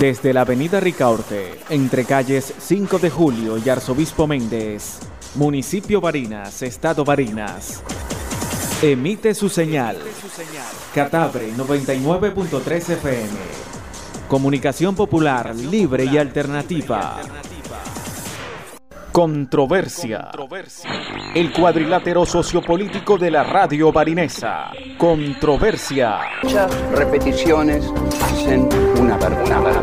Desde la avenida Ricaurte, entre calles 5 de Julio y Arzobispo Méndez, municipio Barinas, estado Barinas. Emite su señal. Catabre 99.3 FM. Comunicación popular, libre y alternativa. Controversia. El cuadrilátero sociopolítico de la radio barinesa. Controversia. Muchas repeticiones hacen.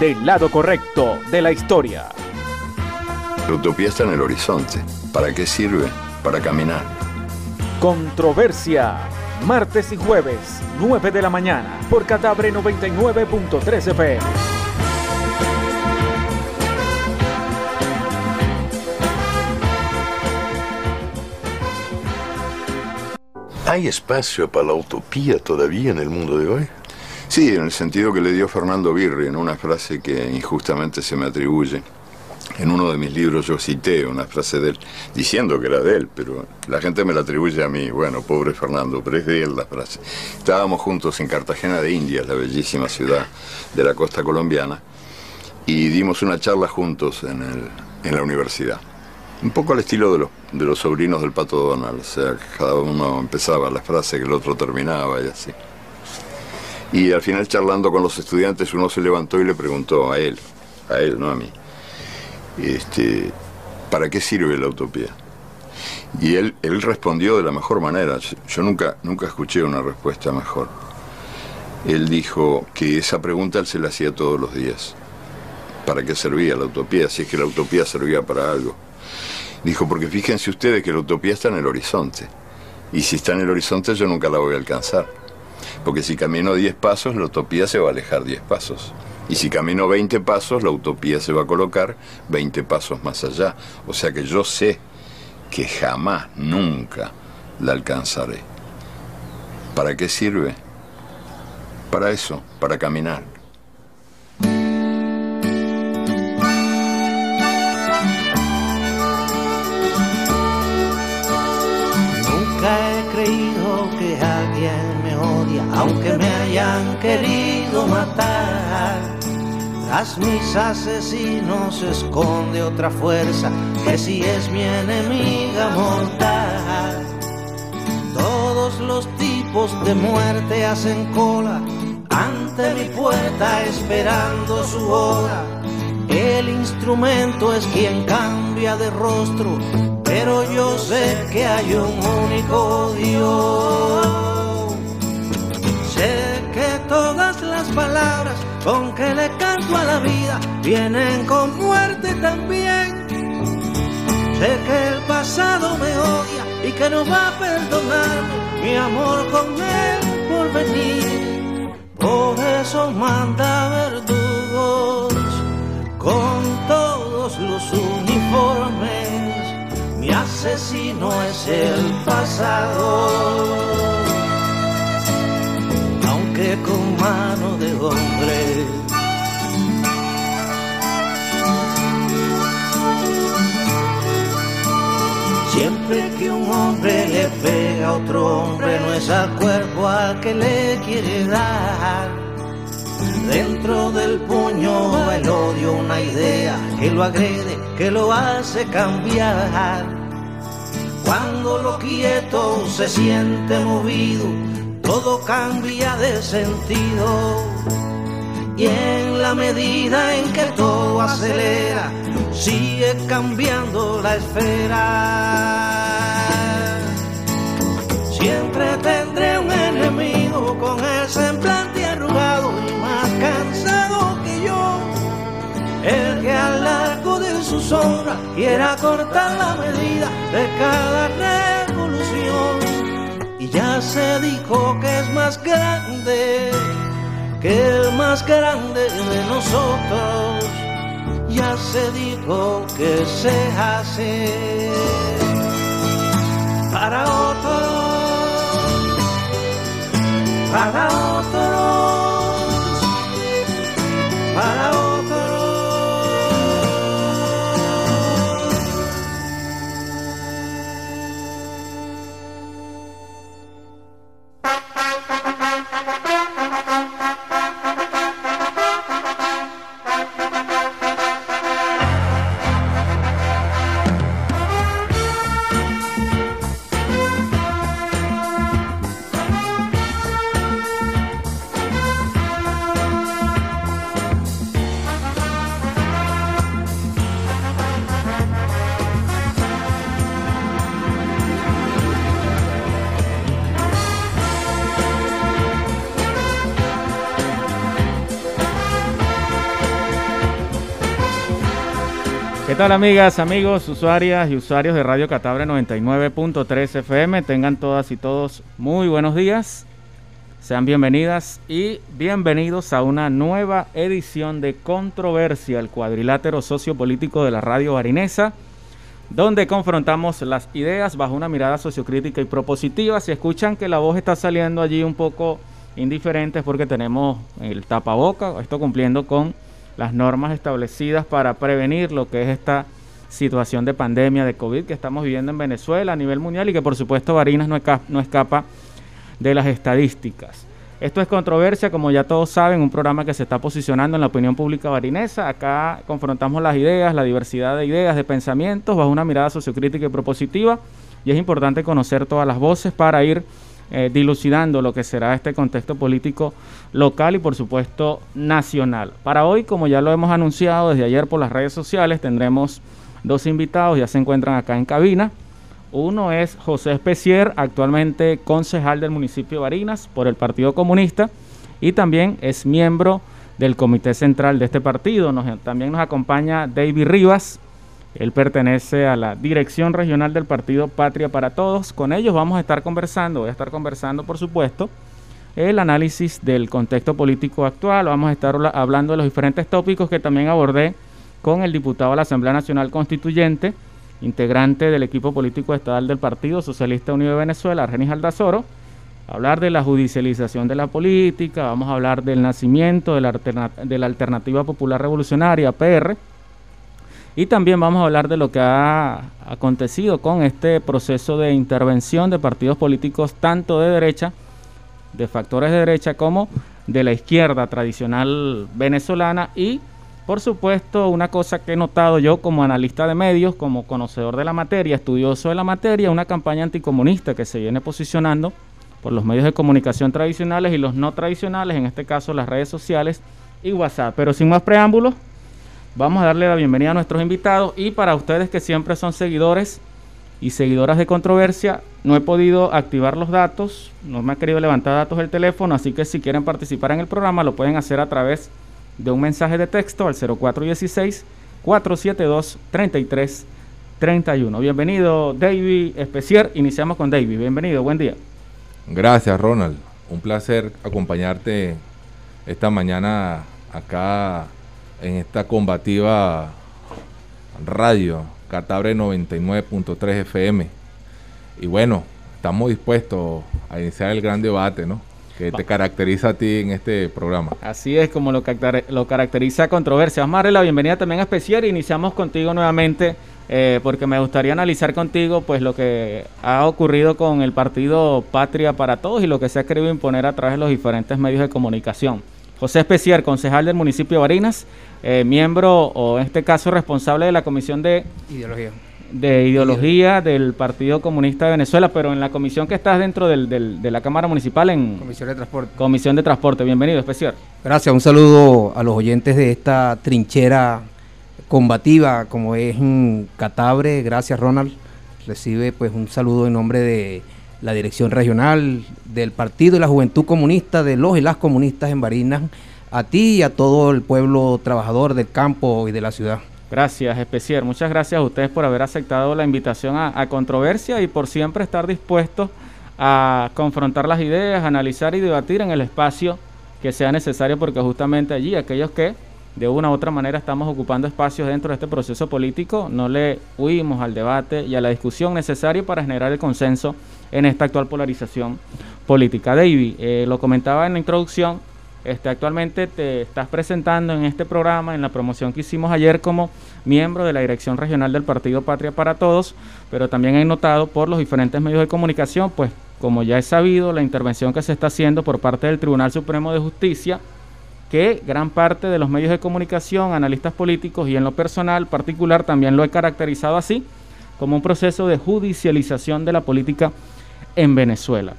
Del lado correcto de la historia. La utopía está en el horizonte. ¿Para qué sirve? Para caminar. Controversia. Martes y jueves, 9 de la mañana, por Catabre 99.3 FM. ¿Hay espacio para la utopía todavía en el mundo de hoy? Sí, en el sentido que le dio Fernando Birri en una frase que injustamente se me atribuye. En uno de mis libros yo cité una frase de él, diciendo que era de él, pero la gente me la atribuye a mí. Bueno, pobre Fernando, pero es de él la frase. Estábamos juntos en Cartagena de Indias, la bellísima ciudad de la costa colombiana, y dimos una charla juntos en, el, en la universidad. Un poco al estilo de los, de los sobrinos del Pato Donald, o sea, cada uno empezaba la frase que el otro terminaba y así. Y al final charlando con los estudiantes uno se levantó y le preguntó a él, a él, no a mí, este, ¿para qué sirve la utopía? Y él, él respondió de la mejor manera, yo nunca, nunca escuché una respuesta mejor. Él dijo que esa pregunta él se la hacía todos los días. ¿Para qué servía la utopía? Si es que la utopía servía para algo. Dijo, porque fíjense ustedes que la utopía está en el horizonte. Y si está en el horizonte yo nunca la voy a alcanzar. Porque si camino 10 pasos, la utopía se va a alejar 10 pasos. Y si camino 20 pasos, la utopía se va a colocar 20 pasos más allá. O sea que yo sé que jamás, nunca la alcanzaré. ¿Para qué sirve? Para eso, para caminar. He creído que alguien me odia, aunque me hayan querido matar. Tras mis asesinos se esconde otra fuerza que si es mi enemiga mortal. Todos los tipos de muerte hacen cola ante mi puerta esperando su hora. El instrumento es quien cambia de rostro, pero yo sé que hay un único Dios. Sé que todas las palabras con que le canto a la vida vienen con muerte también. Sé que el pasado me odia y que no va a perdonarme mi amor con él por venir. Por eso manda verdugos con todos los uniformes. Mi asesino es el pasado, aunque con mano de hombre. Siempre que un hombre le pega a otro hombre, no es al cuerpo al que le quiere dar. Dentro del puño el odio, una idea que lo agrede, que lo hace cambiar. Cuando lo quieto se siente movido, todo cambia de sentido. Y en la medida en que todo acelera, sigue cambiando la esfera. Siempre tendré un enemigo con el semblante arrugado y más cansado que yo. El que al de su sombra quiera cortar la medida de cada revolución. Y ya se dijo que es más grande que el más grande de nosotros ya se dijo que se hace para otros, para otros, para otros. Tal amigas, amigos, usuarias y usuarios de Radio Catabre 99.3 FM? Tengan todas y todos muy buenos días. Sean bienvenidas y bienvenidos a una nueva edición de Controversia, el cuadrilátero sociopolítico de la radio barinesa, donde confrontamos las ideas bajo una mirada sociocrítica y propositiva. Si escuchan que la voz está saliendo allí un poco indiferente es porque tenemos el tapaboca, esto cumpliendo con las normas establecidas para prevenir lo que es esta situación de pandemia de COVID que estamos viviendo en Venezuela a nivel mundial y que por supuesto Barinas no, escapa, de las estadísticas. Esto es controversia, como ya todos saben, un programa que se está posicionando en la opinión pública barinesa. Acá confrontamos las ideas, la diversidad de ideas, de pensamientos, bajo una mirada sociocrítica y propositiva. Y es importante conocer todas las voces para ir eh, dilucidando lo que será este contexto político local y por supuesto nacional. Para hoy, como ya lo hemos anunciado desde ayer por las redes sociales, tendremos dos invitados, ya se encuentran acá en cabina. Uno es José Especier, actualmente concejal del municipio de Barinas por el Partido Comunista y también es miembro del comité central de este partido. también nos acompaña David Rivas, él pertenece a la dirección regional del partido Patria para Todos. Con ellos vamos a estar conversando, voy a estar conversando por supuesto el análisis del contexto político actual. Vamos a estar hablando de los diferentes tópicos que también abordé con el diputado de la Asamblea Nacional Constituyente, integrante del equipo político estatal del Partido Socialista Unido de Venezuela, Argenis Aldazoro. Hablar de la judicialización de la política, vamos a hablar del nacimiento de la, de la Alternativa Popular Revolucionaria, PR, y también vamos a hablar de lo que ha acontecido con este proceso de intervención de partidos políticos tanto de derecha de factores de derecha como de la izquierda tradicional venezolana y por supuesto una cosa que he notado yo como analista de medios, como conocedor de la materia, estudioso de la materia, una campaña anticomunista que se viene posicionando por los medios de comunicación tradicionales y los no tradicionales, en este caso las redes sociales y WhatsApp. Pero sin más preámbulos, vamos a darle la bienvenida a nuestros invitados y para ustedes que siempre son seguidores y seguidoras de controversia, no he podido activar los datos, no me ha querido levantar datos del teléfono, así que si quieren participar en el programa lo pueden hacer a través de un mensaje de texto al 0416 472 3331. Bienvenido David Especier, iniciamos con David, bienvenido, buen día. Gracias Ronald, un placer acompañarte esta mañana acá en esta combativa radio Catabre 99.3 FM. Y bueno, estamos dispuestos a iniciar el gran debate, ¿no? Que te caracteriza a ti en este programa. Así es como lo, lo caracteriza controversia. Vamos a darle la bienvenida también especial. Iniciamos contigo nuevamente eh, porque me gustaría analizar contigo pues lo que ha ocurrido con el partido Patria para Todos y lo que se ha querido imponer a través de los diferentes medios de comunicación. José Especiar, concejal del municipio de Barinas, eh, miembro o en este caso responsable de la Comisión de Ideología. de Ideología del Partido Comunista de Venezuela, pero en la comisión que estás dentro del, de la Cámara Municipal en Comisión de Transporte. Comisión de Transporte. Bienvenido, Especiar. Gracias, un saludo a los oyentes de esta trinchera combativa como es en Catabre. Gracias, Ronald. Recibe pues un saludo en nombre de la dirección regional del Partido y la Juventud Comunista, de los y las comunistas en Barinas, a ti y a todo el pueblo trabajador del campo y de la ciudad. Gracias, especial. Muchas gracias a ustedes por haber aceptado la invitación a, controversia y por siempre estar dispuestos a confrontar las ideas, analizar y debatir en el espacio que sea necesario porque justamente allí aquellos que de una u otra manera estamos ocupando espacios dentro de este proceso político, no le huimos al debate y a la discusión necesaria para generar el consenso en esta actual polarización política. David, eh, lo comentaba en la introducción, este, actualmente te estás presentando en este programa, en la promoción que hicimos ayer como miembro de la Dirección Regional del Partido Patria para Todos, pero también he notado por los diferentes medios de comunicación, pues como ya he sabido, la intervención que se está haciendo por parte del Tribunal Supremo de Justicia, que gran parte de los medios de comunicación, analistas políticos y en lo personal particular también lo he caracterizado así, como un proceso de judicialización de la política en Venezuela.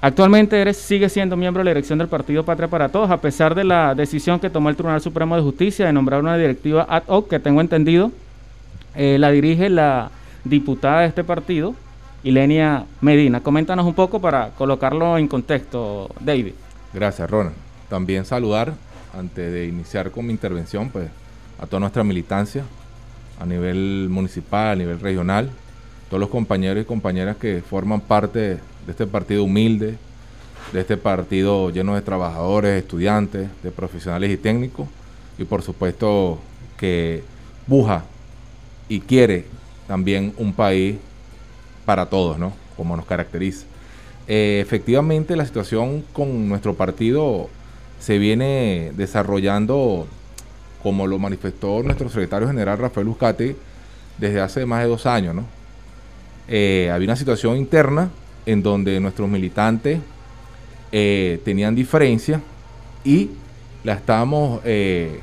Actualmente sigue siendo miembro de la dirección del Partido Patria para Todos, a pesar de la decisión que tomó el Tribunal Supremo de Justicia de nombrar una directiva ad hoc, que tengo entendido, eh, la dirige la diputada de este partido, Ilenia Medina. Coméntanos un poco para colocarlo en contexto, David. Gracias, Ronald. También saludar, antes de iniciar con mi intervención, pues a toda nuestra militancia a nivel municipal, a nivel regional, todos los compañeros y compañeras que forman parte de este partido humilde, de este partido lleno de trabajadores, estudiantes, de profesionales y técnicos, y por supuesto que buja y quiere también un país para todos, ¿no? Como nos caracteriza. Eh, efectivamente, la situación con nuestro partido se viene desarrollando, como lo manifestó nuestro secretario general Rafael Uzcate, desde hace más de dos años, ¿no? Eh, había una situación interna en donde nuestros militantes eh, tenían diferencias y la estábamos eh,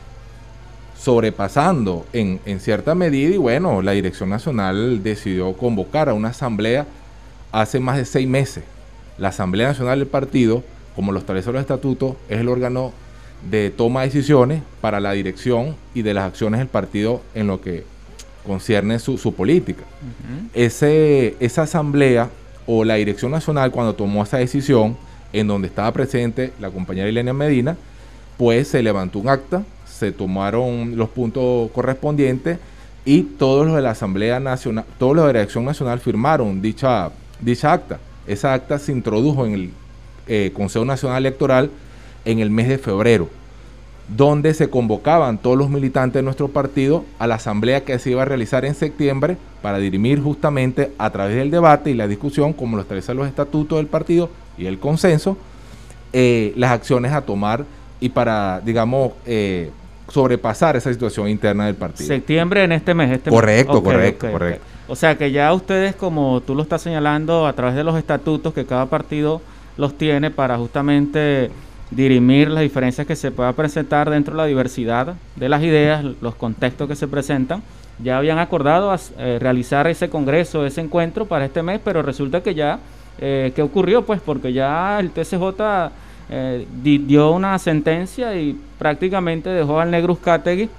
sobrepasando en, en, cierta medida y bueno, la Dirección Nacional decidió convocar a una asamblea hace más de seis meses. La Asamblea Nacional del Partido, como lo establece los estatutos, es el órgano de toma de decisiones para la dirección y de las acciones del partido en lo que concierne su, su política. Ese, esa asamblea o la Dirección Nacional cuando tomó esa decisión, en donde estaba presente la compañera Elena Medina, pues se levantó un acta, se tomaron los puntos correspondientes y todos los de la Asamblea Nacional, todos los de la Dirección Nacional firmaron dicha, dicha acta. Esa acta se introdujo en el eh, Consejo Nacional Electoral en el mes de febrero donde se convocaban todos los militantes de nuestro partido a la asamblea que se iba a realizar en septiembre para dirimir justamente a través del debate y la discusión, como lo establecen los estatutos del partido y el consenso, eh, las acciones a tomar y para, digamos, eh, sobrepasar esa situación interna del partido. Septiembre en este mes. Este correcto, mes. Okay, correcto, okay, correcto. Okay. O sea que ya ustedes, como tú lo estás señalando, a través de los estatutos que cada partido los tiene para justamente dirimir las diferencias que se pueda presentar dentro de la diversidad de las ideas, los contextos que se presentan. Ya habían acordado eh, realizar ese congreso, ese encuentro para este mes, pero resulta que ya, eh, ¿qué ocurrió? Pues porque ya el TCJ eh, dio una sentencia y prácticamente dejó al negro Uzcategui,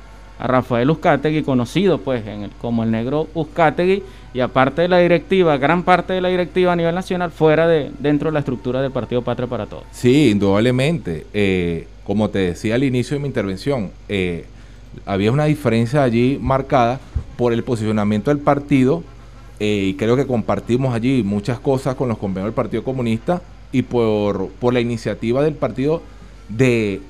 a Rafael Uzcategui, conocido pues en el, como el negro Uzcategui, y aparte de la directiva, gran parte de la directiva a nivel nacional fuera de dentro de la estructura del Partido Patria para Todos. Sí, indudablemente. Eh, como te decía al inicio de mi intervención, eh, había una diferencia allí marcada por el posicionamiento del partido eh, y creo que compartimos allí muchas cosas con los compañeros del Partido Comunista y por, por la iniciativa del partido de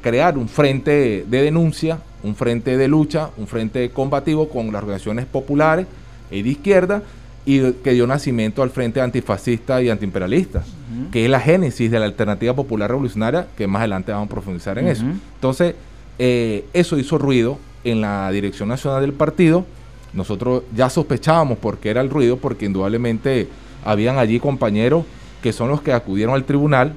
crear un frente de denuncia, un frente de lucha, un frente combativo con las organizaciones populares y de izquierda y que dio nacimiento al Frente Antifascista y Antiimperialista, uh -huh. que es la génesis de la Alternativa Popular Revolucionaria, que más adelante vamos a profundizar en uh -huh. eso. Entonces, eh, eso hizo ruido en la dirección nacional del partido. Nosotros ya sospechábamos por qué era el ruido, porque indudablemente habían allí compañeros que son los que acudieron al tribunal,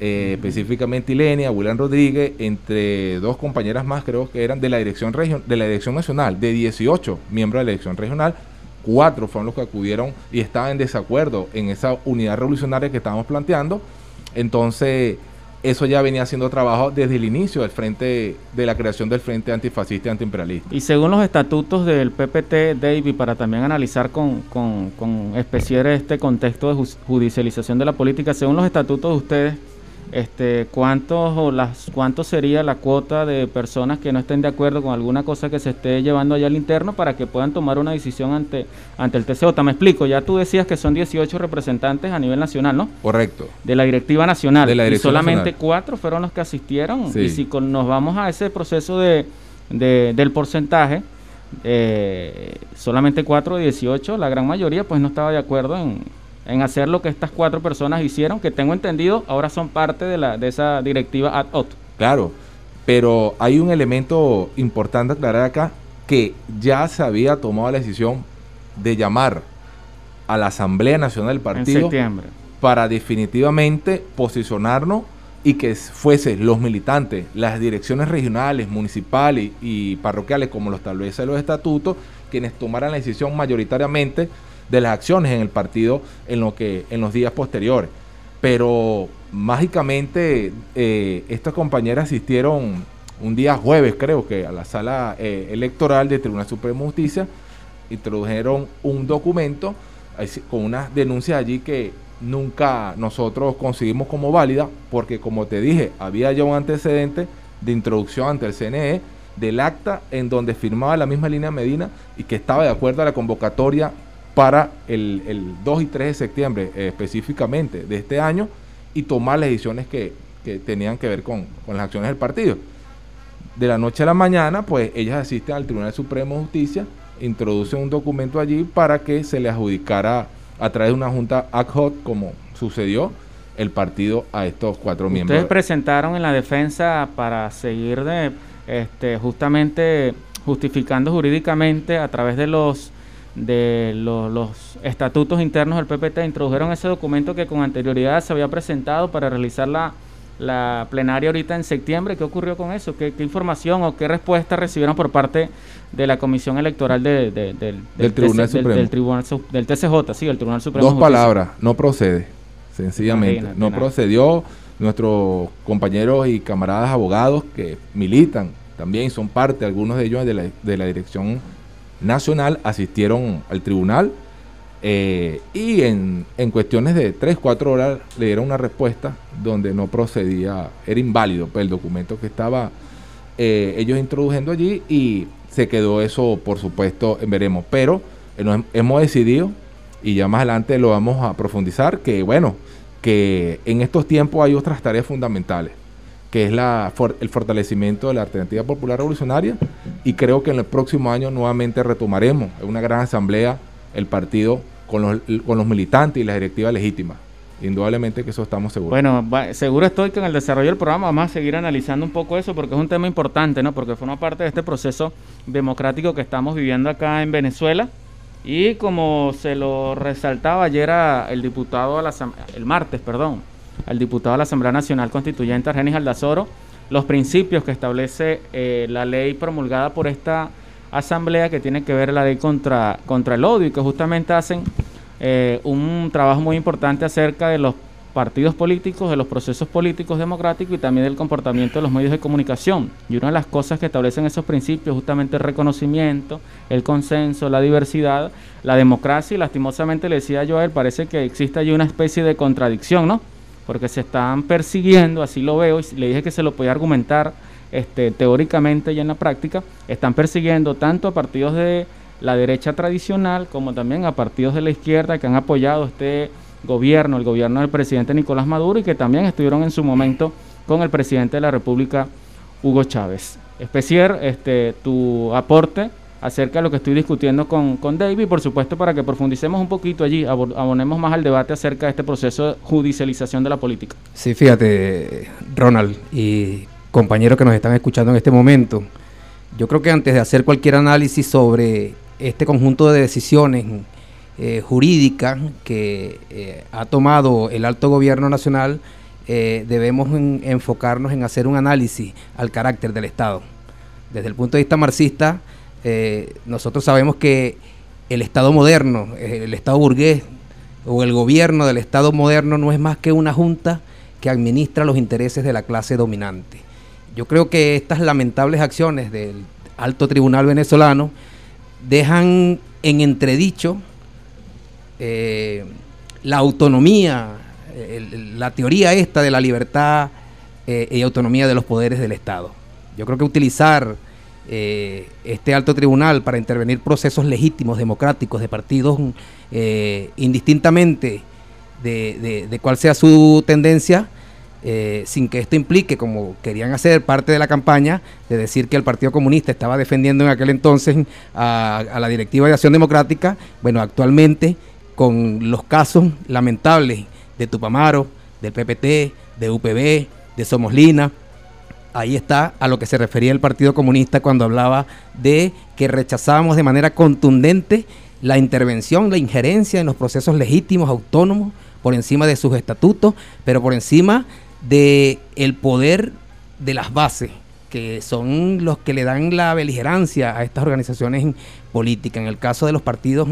eh, específicamente Ilenia, William Rodríguez, entre dos compañeras más, creo que eran de la dirección de la dirección nacional, de 18 miembros de la dirección regional, cuatro fueron los que acudieron y estaban en desacuerdo en esa unidad revolucionaria que estábamos planteando. Entonces, eso ya venía haciendo trabajo desde el inicio del frente de la creación del Frente Antifascista y Antiimperialista. Y según los estatutos del PPT, David, para también analizar con, con, con este contexto de judicialización de la política, según los estatutos de ustedes, este, cuántos o las cuánto sería la cuota de personas que no estén de acuerdo con alguna cosa que se esté llevando allá al interno para que puedan tomar una decisión ante ante el TCJ. Me explico, ya tú decías que son 18 representantes a nivel nacional, ¿no? Correcto. De la directiva nacional. De la dirección y solamente nacional. cuatro fueron los que asistieron. Sí. Y si con- nos vamos a ese proceso de, de- del porcentaje, eh, solamente 4 de 18, la gran mayoría pues no estaba de acuerdo en, en hacer lo que estas cuatro personas hicieron, que tengo entendido ahora son parte de, la, de esa directiva ad hoc. Claro, pero hay un elemento importante aclarar acá, que ya se había tomado la decisión de llamar a la Asamblea Nacional del En Partido septiembre. para definitivamente posicionarnos y que fuese los militantes, las direcciones regionales, municipales y parroquiales, como lo establecen los estatutos, quienes tomaran la decisión mayoritariamente de las acciones en el partido en lo que en los días posteriores. Pero mágicamente eh, estas compañeras asistieron un día jueves, creo que, a la sala eh, electoral del Tribunal Supremo de Justicia, introdujeron un documento con unas denuncias allí que nunca nosotros conseguimos como válida, porque como te dije, había ya un antecedente de introducción ante el CNE del acta en donde firmaba la misma línea Medina y que estaba de acuerdo a la convocatoria para el, el 2 y 3 de septiembre eh, específicamente de este año y tomar las decisiones que, que tenían que ver con, con las acciones del partido. De la noche a la mañana, pues ellas asisten al Tribunal Supremo de Justicia, introducen un documento allí para que se le adjudicara a través de una junta ad hoc, como sucedió, el partido a estos cuatro Ustedes miembros. presentaron en la defensa para seguir de este justamente justificando jurídicamente a través de los de los, los estatutos internos del PPT introdujeron ese documento que con anterioridad se había presentado para realizar la, la plenaria ahorita en septiembre. ¿Qué ocurrió con eso? ¿Qué, qué información o qué respuesta recibieron por parte de la Comisión Electoral de- de- del, Del Tribunal TC del- Supremo. del Tribunal del TCJ, sí, el Tribunal Supremo. Dos Justicia? palabras, no procede, sencillamente. Imagínate, no nada. procedió. Nuestros compañeros y camaradas abogados que militan también, son parte, algunos de ellos de la, de la dirección nacional, asistieron al tribunal eh, y en, en cuestiones de 3, 4 horas le dieron una respuesta donde no procedía, era inválido pues, el documento que estaba eh, ellos introduciendo allí y se quedó eso, por supuesto, veremos. Pero eh, hemos decidido, y ya más adelante lo vamos a profundizar, que bueno, que en estos tiempos hay otras tareas fundamentales, que es la, el fortalecimiento de la alternativa popular revolucionaria, y creo que en el próximo año nuevamente retomaremos en una gran asamblea el partido con los, con los militantes y la directiva legítima. Indudablemente que eso estamos seguros. Bueno, seguro estoy que en el desarrollo del programa vamos a seguir analizando un poco eso porque es un tema importante, ¿no? Porque forma parte de este proceso democrático que estamos viviendo acá en Venezuela. Y como se lo resaltaba ayer el diputado, el martes, perdón, al diputado de la Asamblea Nacional Constituyente, Argenis Aldazoro, los principios que establece eh, la ley promulgada por esta asamblea que tiene que ver la ley contra, contra el odio y que justamente hacen eh, un trabajo muy importante acerca de los partidos políticos, de los procesos políticos democráticos y también del comportamiento de los medios de comunicación. Y una de las cosas que establecen esos principios justamente el reconocimiento, el consenso, la diversidad, la democracia y lastimosamente le decía yo a él, parece que existe allí una especie de contradicción, ¿no? Porque se están persiguiendo, así lo veo, y le dije que se lo podía argumentar este, teóricamente y en la práctica, están persiguiendo tanto a partidos de la derecha tradicional como también a partidos de la izquierda que han apoyado este gobierno, el gobierno del presidente Nicolás Maduro y que también estuvieron en su momento con el presidente de la República, Hugo Chávez. Especier, este, tu aporte acerca de lo que estoy discutiendo con, con David por supuesto para que profundicemos un poquito allí, abonemos más al debate acerca de este proceso de judicialización de la política. Sí, fíjate, Ronald y compañeros que nos están escuchando en este momento, yo creo que antes de hacer cualquier análisis sobre este conjunto de decisiones eh, jurídicas que eh, ha tomado el alto gobierno nacional, eh, debemos en- enfocarnos en hacer un análisis al carácter del Estado. Desde el punto de vista marxista, eh, nosotros sabemos que el Estado moderno, eh, el Estado burgués o el gobierno del Estado moderno no es más que una junta que administra los intereses de la clase dominante. Yo creo que estas lamentables acciones del alto tribunal venezolano dejan en entredicho eh, la autonomía la teoría esta de la libertad y autonomía de los poderes del Estado. Yo creo que utilizar eh, este alto tribunal para intervenir procesos legítimos, democráticos, de partidos, eh, indistintamente de, cuál sea su tendencia, sin que esto implique, como querían hacer parte de la campaña, de decir que el Partido Comunista estaba defendiendo en aquel entonces a, a la Directiva de Acción Democrática, bueno, actualmente con los casos lamentables de Tupamaro, del PPT, de UPB, de Somoslina. Ahí está a lo que se refería el Partido Comunista cuando hablaba de que rechazábamos de manera contundente la intervención, la injerencia en los procesos legítimos, autónomos, por encima de sus estatutos, pero por encima de el poder de las bases, que son los que le dan la beligerancia a estas organizaciones políticas. En el caso de los partidos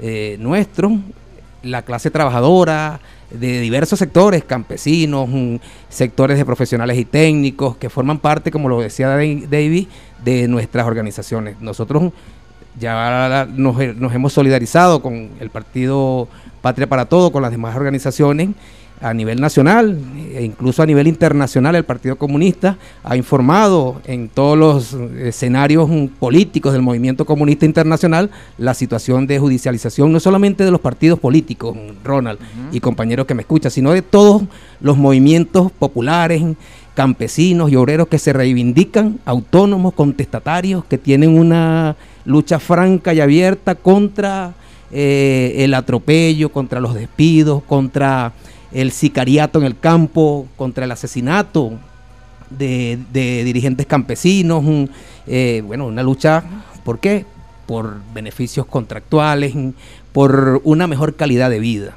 eh, nuestros, la clase trabajadora, de diversos sectores, campesinos, mm, sectores de profesionales y técnicos, que forman parte, como lo decía David, de nuestras organizaciones. Nosotros ya nos, nos hemos solidarizado con el Partido Patria para Todo, con las demás organizaciones, a nivel nacional e incluso a nivel internacional el Partido Comunista ha informado en todos los escenarios políticos del movimiento comunista internacional la situación de judicialización no solamente de los partidos políticos, Ronald y compañeros que me escuchan, sino de todos los movimientos populares, campesinos y obreros que se reivindican autónomos, contestatarios, que tienen una lucha franca y abierta contra eh, el atropello, contra los despidos, contra el sicariato en el campo, contra el asesinato de, dirigentes campesinos, eh, bueno, una lucha, ¿por qué? Por beneficios contractuales, por una mejor calidad de vida.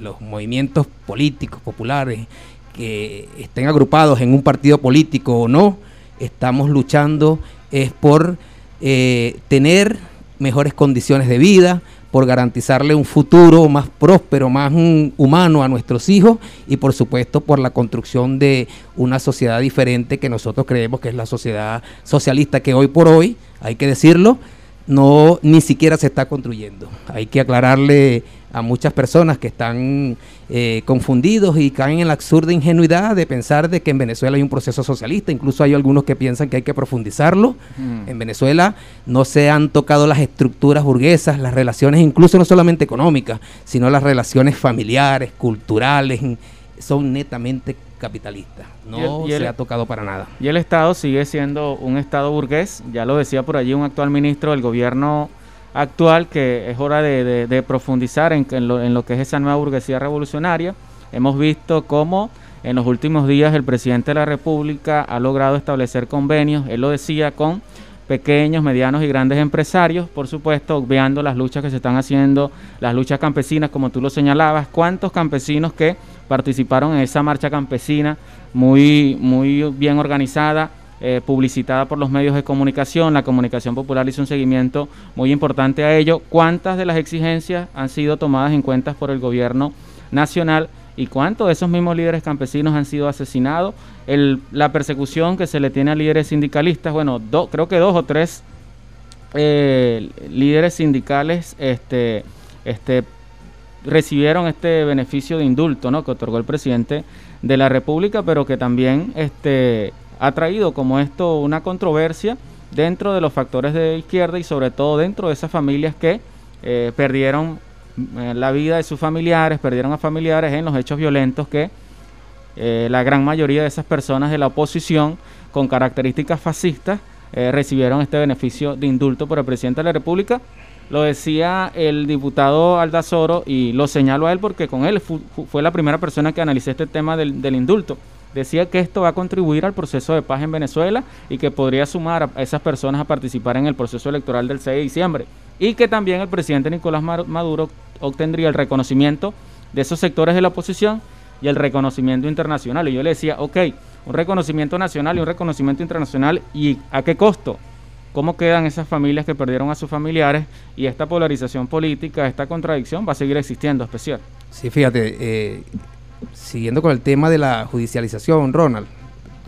Los movimientos políticos, populares, que estén agrupados en un partido político o no, estamos luchando es por eh, tener mejores condiciones de vida, por garantizarle un futuro más próspero, más mm, humano a nuestros hijos y por supuesto por la construcción de una sociedad diferente que nosotros creemos que es la sociedad socialista que hoy por hoy, hay que decirlo, no ni siquiera se está construyendo. Hay que aclararle a muchas personas que están eh, confundidos y caen en la absurda ingenuidad de pensar de que en Venezuela hay un proceso socialista. Incluso hay algunos que piensan que hay que profundizarlo. Mm. En Venezuela no se han tocado las estructuras burguesas, las relaciones incluso no solamente económicas, sino las relaciones familiares, culturales, son netamente capitalistas. No se ha tocado para nada. Y el Estado sigue siendo un Estado burgués. Ya lo decía por allí un actual ministro del gobierno actual que es hora de, profundizar en, lo, que es esa nueva burguesía revolucionaria. Hemos visto cómo en los últimos días el presidente de la República ha logrado establecer convenios, él lo decía, con pequeños, medianos y grandes empresarios, por supuesto, obviando las luchas que se están haciendo, las luchas campesinas, como tú lo señalabas, cuántos campesinos que participaron en esa marcha campesina muy, muy bien organizada, eh, publicitada por los medios de comunicación, la comunicación popular hizo un seguimiento muy importante a ello. ¿Cuántas de las exigencias han sido tomadas en cuenta por el gobierno nacional y cuántos de esos mismos líderes campesinos han sido asesinados? la persecución que se le tiene a líderes sindicalistas, bueno, creo que dos o tres eh, líderes sindicales este, este, recibieron este beneficio de indulto ¿no? que otorgó el presidente de la República, pero que también este, ha traído como esto una controversia dentro de los factores de izquierda y sobre todo dentro de esas familias que eh, perdieron eh, la vida de sus familiares, perdieron a familiares en los hechos violentos que eh, la gran mayoría de esas personas de la oposición con características fascistas recibieron este beneficio de indulto por el presidente de la República. Lo decía el diputado Aldazoro y lo señalo a él porque con él fue la primera persona que analicé este tema del indulto decía que esto va a contribuir al proceso de paz en Venezuela y que podría sumar a esas personas a participar en el proceso electoral del 6 de diciembre y que también el presidente Nicolás Maduro obtendría el reconocimiento de esos sectores de la oposición y el reconocimiento internacional. Y yo le decía, ok, un reconocimiento nacional y un reconocimiento internacional, ¿y a qué costo? ¿Cómo quedan esas familias que perdieron a sus familiares? Y esta polarización política, esta contradicción va a seguir existiendo, especial. Sí, fíjate, eh, siguiendo con el tema de la judicialización, Ronald,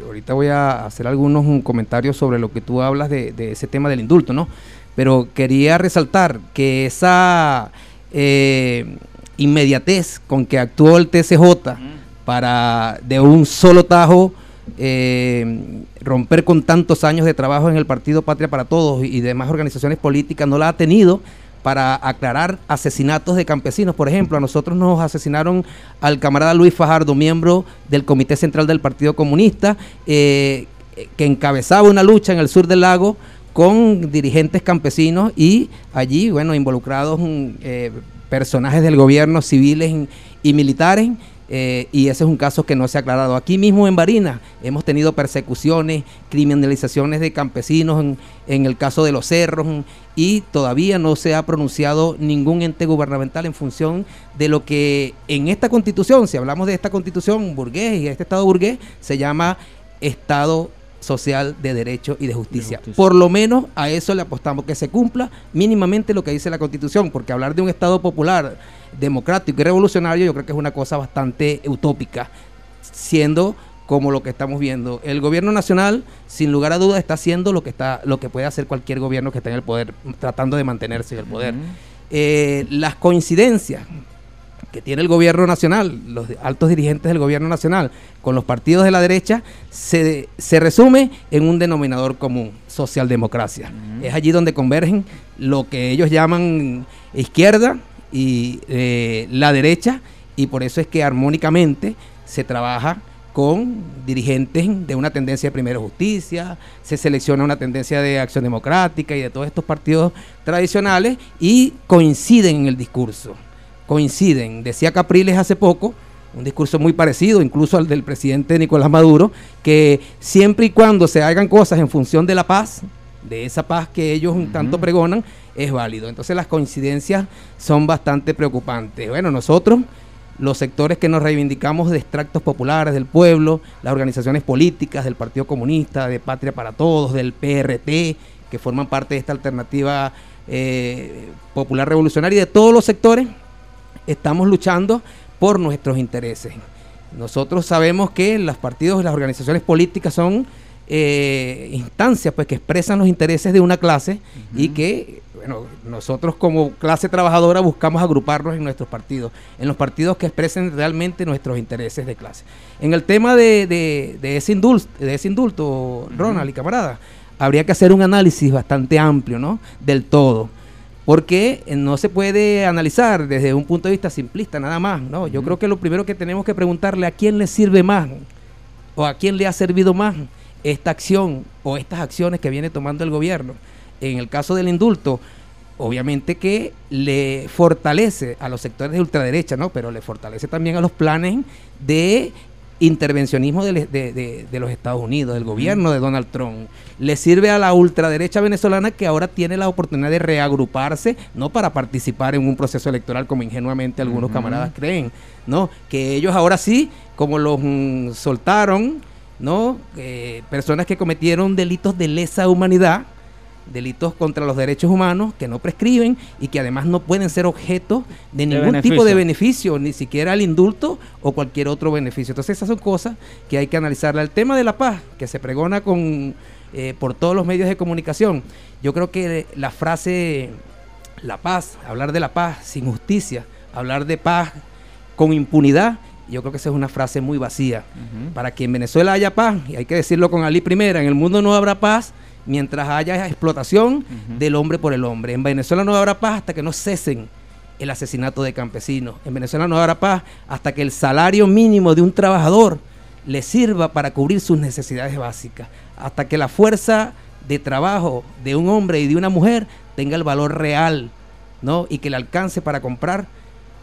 ahorita voy a hacer algunos comentarios sobre lo que tú hablas de, ese tema del indulto, ¿no? Pero quería resaltar que esa, eh, inmediatez con que actuó el TCJ para de un solo tajo eh, romper con tantos años de trabajo en el Partido Patria para Todos y demás organizaciones políticas, no la ha tenido para aclarar asesinatos de campesinos. Por ejemplo, a nosotros nos asesinaron al camarada Luis Fajardo, miembro del Comité Central del Partido Comunista, eh, que encabezaba una lucha en el sur del lago con dirigentes campesinos y allí, bueno, involucrados eh, personajes del gobierno, civiles y militares eh, y ese es un caso que no se ha aclarado. Aquí mismo en Barinas hemos tenido persecuciones, criminalizaciones de campesinos en, el caso de los cerros y todavía no se ha pronunciado ningún ente gubernamental en función de lo que en esta constitución, si hablamos de esta constitución burgués y este Estado burgués, se llama Estado social de derecho y de justicia. Por lo menos a eso le apostamos, que se cumpla mínimamente lo que dice la constitución, porque hablar de un Estado popular democrático y revolucionario, yo creo que es una cosa bastante utópica, siendo como lo que estamos viendo. El gobierno nacional, sin lugar a dudas, está haciendo lo que está, lo que puede hacer cualquier gobierno que esté en el poder, tratando de mantenerse en el poder. Eh, las coincidencias que tiene el gobierno nacional, los altos dirigentes del gobierno nacional, con los partidos de la derecha, se, se resume en un denominador común, socialdemocracia. Es allí donde convergen lo que ellos llaman izquierda, y eh, la derecha y por eso es que armónicamente se trabaja con dirigentes de una tendencia de primera justicia, se selecciona una tendencia de acción democrática y de todos estos partidos tradicionales y coinciden en el discurso, coinciden. Decía Capriles hace poco, un discurso muy parecido incluso al del presidente Nicolás Maduro, que siempre y cuando se hagan cosas en función de la paz, de esa paz que ellos un tanto pregonan, es válido. Entonces las coincidencias son bastante preocupantes. Bueno, nosotros, los sectores que nos reivindicamos de extractos populares del pueblo, las organizaciones políticas del Partido Comunista, de Patria para Todos, del PRT, que forman parte de esta alternativa eh, popular revolucionaria, y de todos los sectores, estamos luchando por nuestros intereses. Nosotros sabemos que los partidos y las organizaciones políticas son eh, instancias pues que expresan los intereses de una clase y que bueno, nosotros como clase trabajadora buscamos agruparnos en nuestros partidos, en los partidos que expresen realmente nuestros intereses de clase. En el tema de, de, ese, indulto, de ese indulto, Ronald y camarada, habría que hacer un análisis bastante amplio, ¿no? Del todo. Porque no se puede analizar desde un punto de vista simplista nada más, ¿no? Yo creo que lo primero que tenemos que preguntarle a quién le sirve más o a quién le ha servido más esta acción o estas acciones que viene tomando el gobierno. En el caso del indulto, obviamente que le fortalece a los sectores de ultraderecha, ¿no? Pero le fortalece también a los planes de intervencionismo de, los Estados Unidos, del gobierno de Donald Trump. Le sirve a la ultraderecha venezolana que ahora tiene la oportunidad de reagruparse, no para participar en un proceso electoral como ingenuamente algunos camaradas creen, ¿no? Que ellos ahora sí, como los mm, soltaron, ¿no? Eh, personas que cometieron delitos de lesa humanidad, delitos contra los derechos humanos que no prescriben y que además no pueden ser objeto de ningún tipo de beneficio, ni siquiera el indulto o cualquier otro beneficio. Entonces esas son cosas que hay que analizarla. El tema de la paz, que se pregona con, eh, por todos los medios de comunicación, yo creo que la frase la paz, hablar de la paz sin justicia, hablar de paz con impunidad, yo creo que esa es una frase muy vacía. Para que en Venezuela haya paz, y hay que decirlo con Ali primera, en el mundo no habrá paz mientras haya explotación del hombre por el hombre. En Venezuela no habrá paz hasta que no cesen el asesinato de campesinos. En Venezuela no habrá paz hasta que el salario mínimo de un trabajador le sirva para cubrir sus necesidades básicas. Hasta que la fuerza de trabajo de un hombre y de una mujer tenga el valor real, ¿no? Y que le alcance para comprar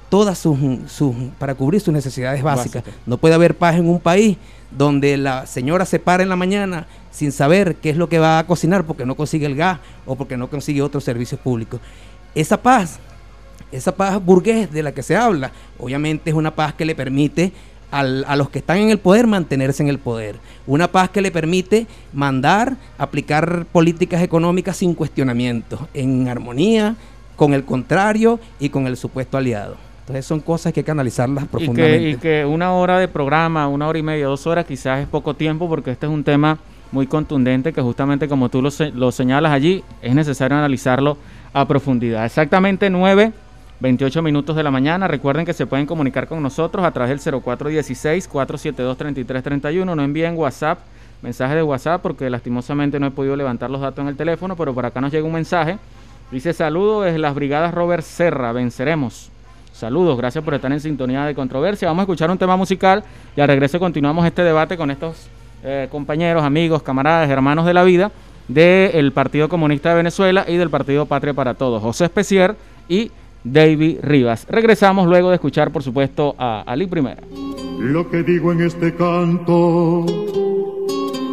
todas sus, para cubrir sus necesidades básicas. No puede haber paz en un país donde la señora se para en la mañana sin saber qué es lo que va a cocinar porque no consigue el gas o porque no consigue otros servicios públicos. Esa paz, esa paz burgués de la que se habla, obviamente es una paz que le permite a los que están en el poder mantenerse en el poder. Una paz que le permite mandar, aplicar políticas económicas sin cuestionamiento, en armonía con el contrario y con el supuesto aliado. Entonces son cosas que hay que analizarlas profundamente. Y que, una hora de programa, una hora y media, dos horas quizás es poco tiempo porque este es un tema muy contundente que justamente como tú lo, lo señalas allí, es necesario analizarlo a profundidad. Exactamente nueve 28 minutos de la mañana. Recuerden que se pueden comunicar con nosotros a través del 0416-472-3331. No envíen WhatsApp, mensaje de WhatsApp, porque lastimosamente no he podido levantar los datos en el teléfono, pero por acá nos llega un mensaje. Dice saludos desde las brigadas Robert Serra, venceremos. Saludos, gracias por estar en sintonía de controversia. Vamos a escuchar un tema musical y al regreso continuamos este debate con estos eh, compañeros, amigos, camaradas, hermanos de la vida del Partido Comunista de Venezuela y del Partido Patria para Todos, José Especier y David Rivas. Regresamos luego de escuchar, por supuesto, a Ali Primera. Lo que digo en este canto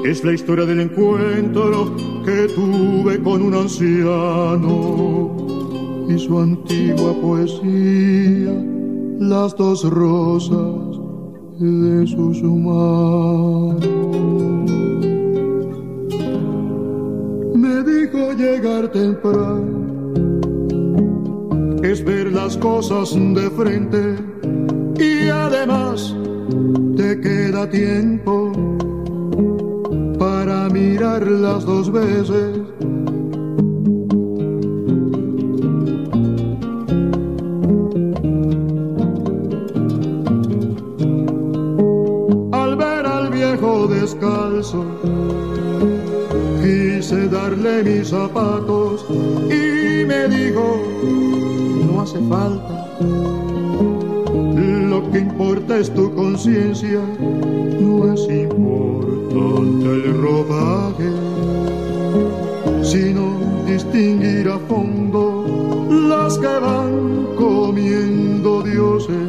es la historia del encuentro que tuve con un anciano y su antigua poesía, las dos rosas de sus humanos. Me dijo llegar temprano es ver las cosas de frente y además te queda tiempo para mirarlas dos veces. Descalzo, quise darle mis zapatos y me dijo, hace falta. Lo que importa es tu conciencia, no es importante el ropaje, sino distinguir a fondo las que van comiendo dioses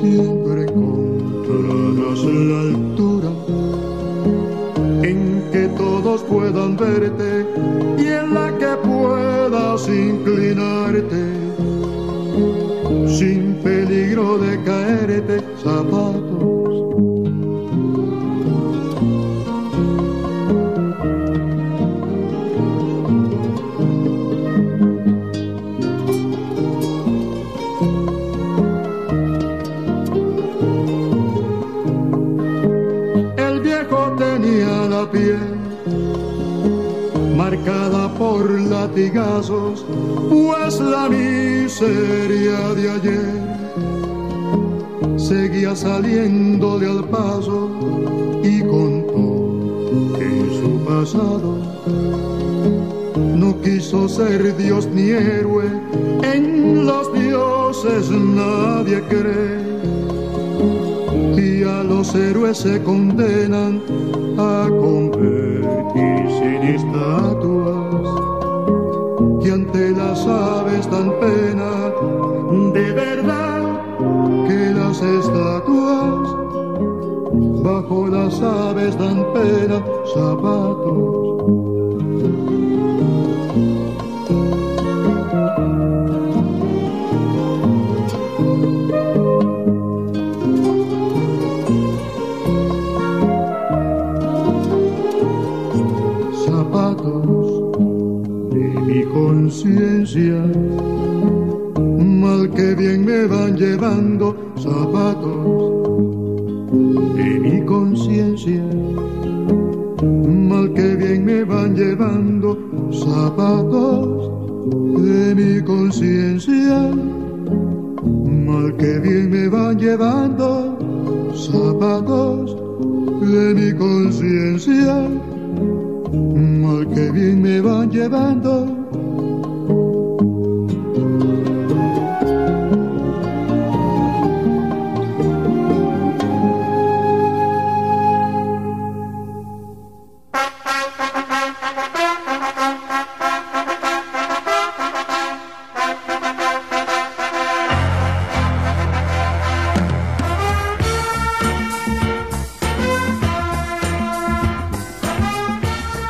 siempre encontrarás la altura en que todos puedan verte y en la que puedas inclinarte sin peligro de caerte zapatos pues la miseria de ayer seguía saliendo de al paso y contó que en su pasado no quiso ser Dios ni héroe, en los dioses nadie cree. Y a los héroes se condenan a convertirse las aves dan pena, zapatos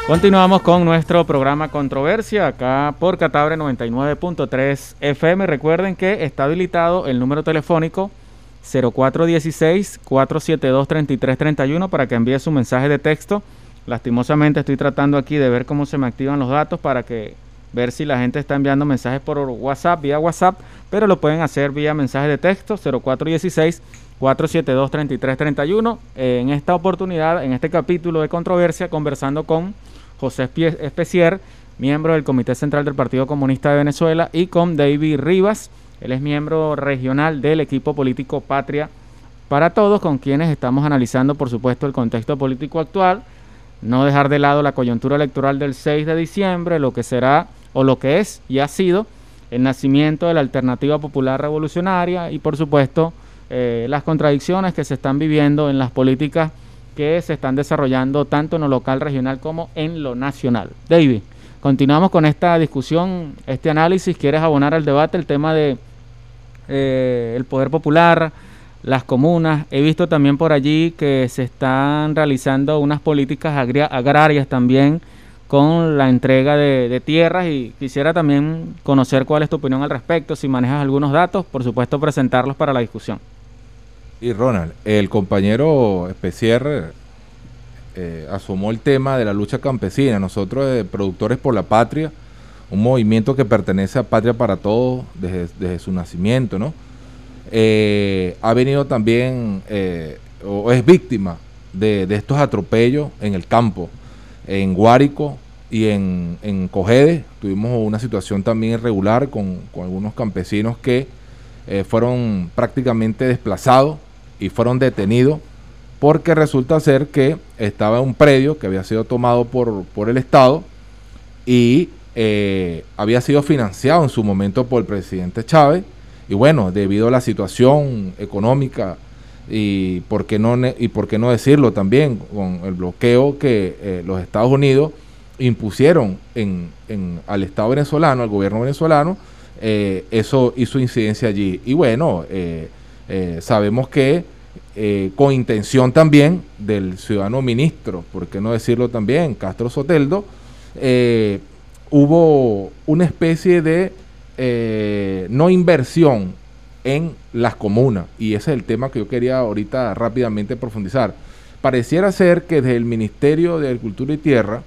Continuamos con nuestro programa Controversia acá por Catabre 99.3 FM. Recuerden que está habilitado el número telefónico 0416-472-3331 para que envíe su mensaje de texto. Lastimosamente estoy tratando aquí de ver cómo se me activan los datos para que ver si la gente está enviando mensajes por WhatsApp, vía WhatsApp, pero lo pueden hacer vía mensaje de texto 0416 472 3331. En esta oportunidad, en este capítulo de controversia, conversando con José Especier, miembro del Comité Central del Partido Comunista de Venezuela, y con David Rivas, él es miembro regional del equipo político Patria para Todos, con quienes estamos analizando, por supuesto, el contexto político actual, no dejar de lado la coyuntura electoral del 6 de diciembre, lo que será o lo que es y ha sido el nacimiento de la alternativa popular revolucionaria y, por supuesto, eh, las contradicciones que se están viviendo en las políticas que se están desarrollando tanto en lo local, regional como en lo nacional. David, continuamos con esta discusión, este análisis. ¿Quieres abonar al debate el tema de eh, el poder popular, las comunas? He visto también por allí que se están realizando unas políticas agrarias también con la entrega de, de, tierras y quisiera también conocer cuál es tu opinión al respecto, si manejas algunos datos, por supuesto presentarlos para la discusión. Y Ronald, el compañero Especier eh, asomó el tema de la lucha campesina. Nosotros, eh, Productores por la Patria, un movimiento que pertenece a Patria para Todos desde, su nacimiento, ¿no? Eh, ha venido también, eh, o es víctima de, estos atropellos en el campo, en Guárico y en, en Cogede. Tuvimos una situación también irregular con, con algunos campesinos que fueron prácticamente desplazados y fueron detenidos porque resulta ser que estaba un predio que había sido tomado por, por el Estado y eh, había sido financiado en su momento por el presidente Chávez y bueno, debido a la situación económica y por qué no, y por qué no decirlo también con el bloqueo que eh, los Estados Unidos impusieron en, en, al Estado venezolano, al gobierno venezolano, eh, eso hizo incidencia allí. Y bueno, eh, sabemos que eh, con intención también del ciudadano ministro, por qué no decirlo también, Castro Soteldo, eh, hubo una especie de no inversión en las comunas. Y ese es el tema que yo quería ahorita rápidamente profundizar. Pareciera ser que desde el Ministerio de Agricultura y Tierra,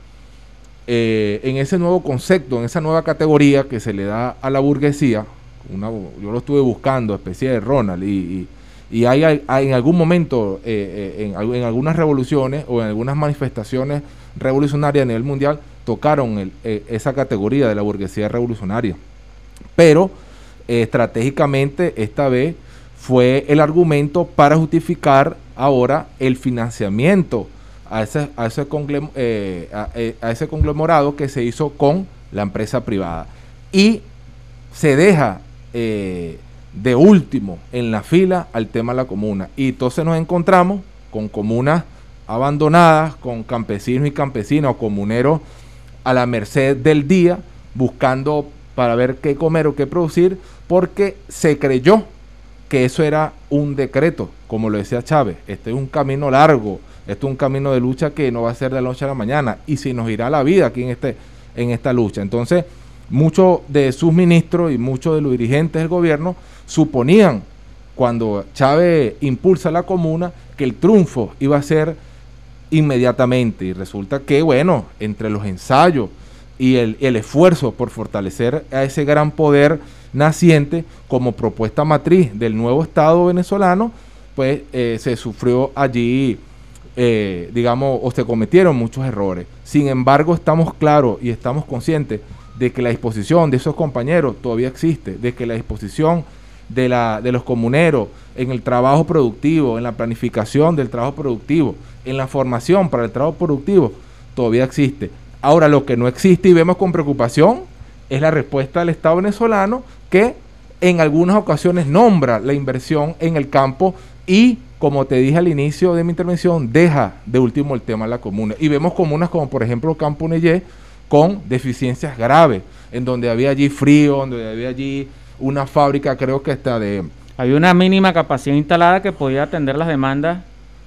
en ese nuevo concepto, en esa nueva categoría que se le da a la burguesía, yo lo estuve buscando, especie de Ronald, y, y, hay, en algún momento, eh, eh, en, algunas revoluciones o en algunas manifestaciones revolucionarias a nivel mundial, tocaron eh, esa categoría de la burguesía revolucionaria. Pero estratégicamente esta vez fue el argumento para justificar ahora el financiamiento a ese, a ese, a ese conglomerado que se hizo con la empresa privada. Y se deja eh, de último en la fila al tema de la comuna. Y entonces nos encontramos con comunas abandonadas, con campesinos y campesinas o comuneros a la merced del día, buscando para ver qué comer o qué producir, porque se creyó que eso era un decreto, como lo decía Chávez. Este es un camino largo, este es un camino de lucha que no va a ser de la noche a la mañana, y si nos irá la vida aquí en, este, en esta lucha. Entonces, muchos de sus ministros y muchos de los dirigentes del gobierno suponían cuando Chávez impulsa la comuna que el triunfo iba a ser inmediatamente y resulta que bueno, entre los ensayos y el, esfuerzo por fortalecer a ese gran poder naciente como propuesta matriz del nuevo Estado venezolano, pues eh, se sufrió allí, eh, digamos, o se cometieron muchos errores. Sin embargo, estamos claros y estamos conscientes de que la disposición de esos compañeros todavía existe, de que la disposición de, la, de los comuneros en el trabajo productivo, en la planificación del trabajo productivo, en la formación para el trabajo productivo, todavía existe. Ahora, lo que no existe y vemos con preocupación es la respuesta del Estado venezolano que en algunas ocasiones nombra la inversión en el campo y, como te dije al inicio de mi intervención, deja de último el tema de la comuna. Y vemos comunas como por ejemplo Campo Neyé, con deficiencias graves, en donde había allí frío, donde había allí una fábrica, creo que está de... Había una mínima capacidad instalada que podía atender las demandas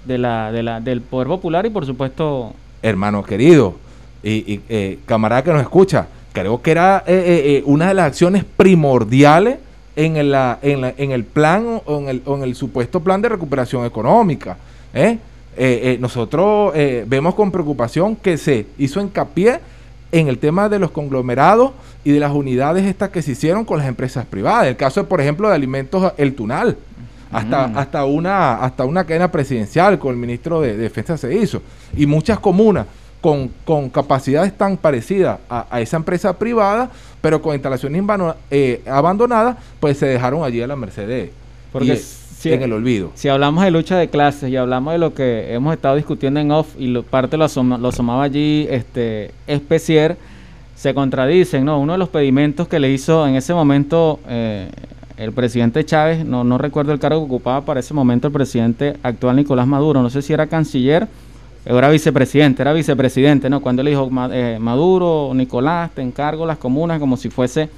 de la, de la, del Poder Popular y por supuesto... Hermano querido, y, eh, camarada que nos escucha, creo que era eh, una de las acciones primordiales en el, en, el plan o en el, en el, supuesto plan de recuperación económica. nosotros vemos con preocupación que se hizo hincapié en el tema de los conglomerados y de las unidades estas que se hicieron con las empresas privadas. El caso, por ejemplo, de alimentos El Tunal. Hasta, mm. hasta, una, hasta una cadena presidencial con el ministro de, Defensa se hizo. Y muchas comunas con, con capacidades tan parecidas a, esa empresa privada, pero con instalaciones eh, abandonadas, pues se dejaron allí a la merced Porque en el olvido. Si hablamos de lucha de clases y hablamos de lo que hemos estado discutiendo en off y lo, parte lo, lo asomaba allí este Especier, se contradicen, ¿no? Uno de los pedimentos que le hizo en ese momento eh, el presidente Chávez, no, no recuerdo el cargo que ocupaba para ese momento el presidente actual Nicolás Maduro, no sé si era canciller era vicepresidente, era vicepresidente, ¿no? Cuando le dijo eh, Maduro, Nicolás, te encargo las comunas como si fuese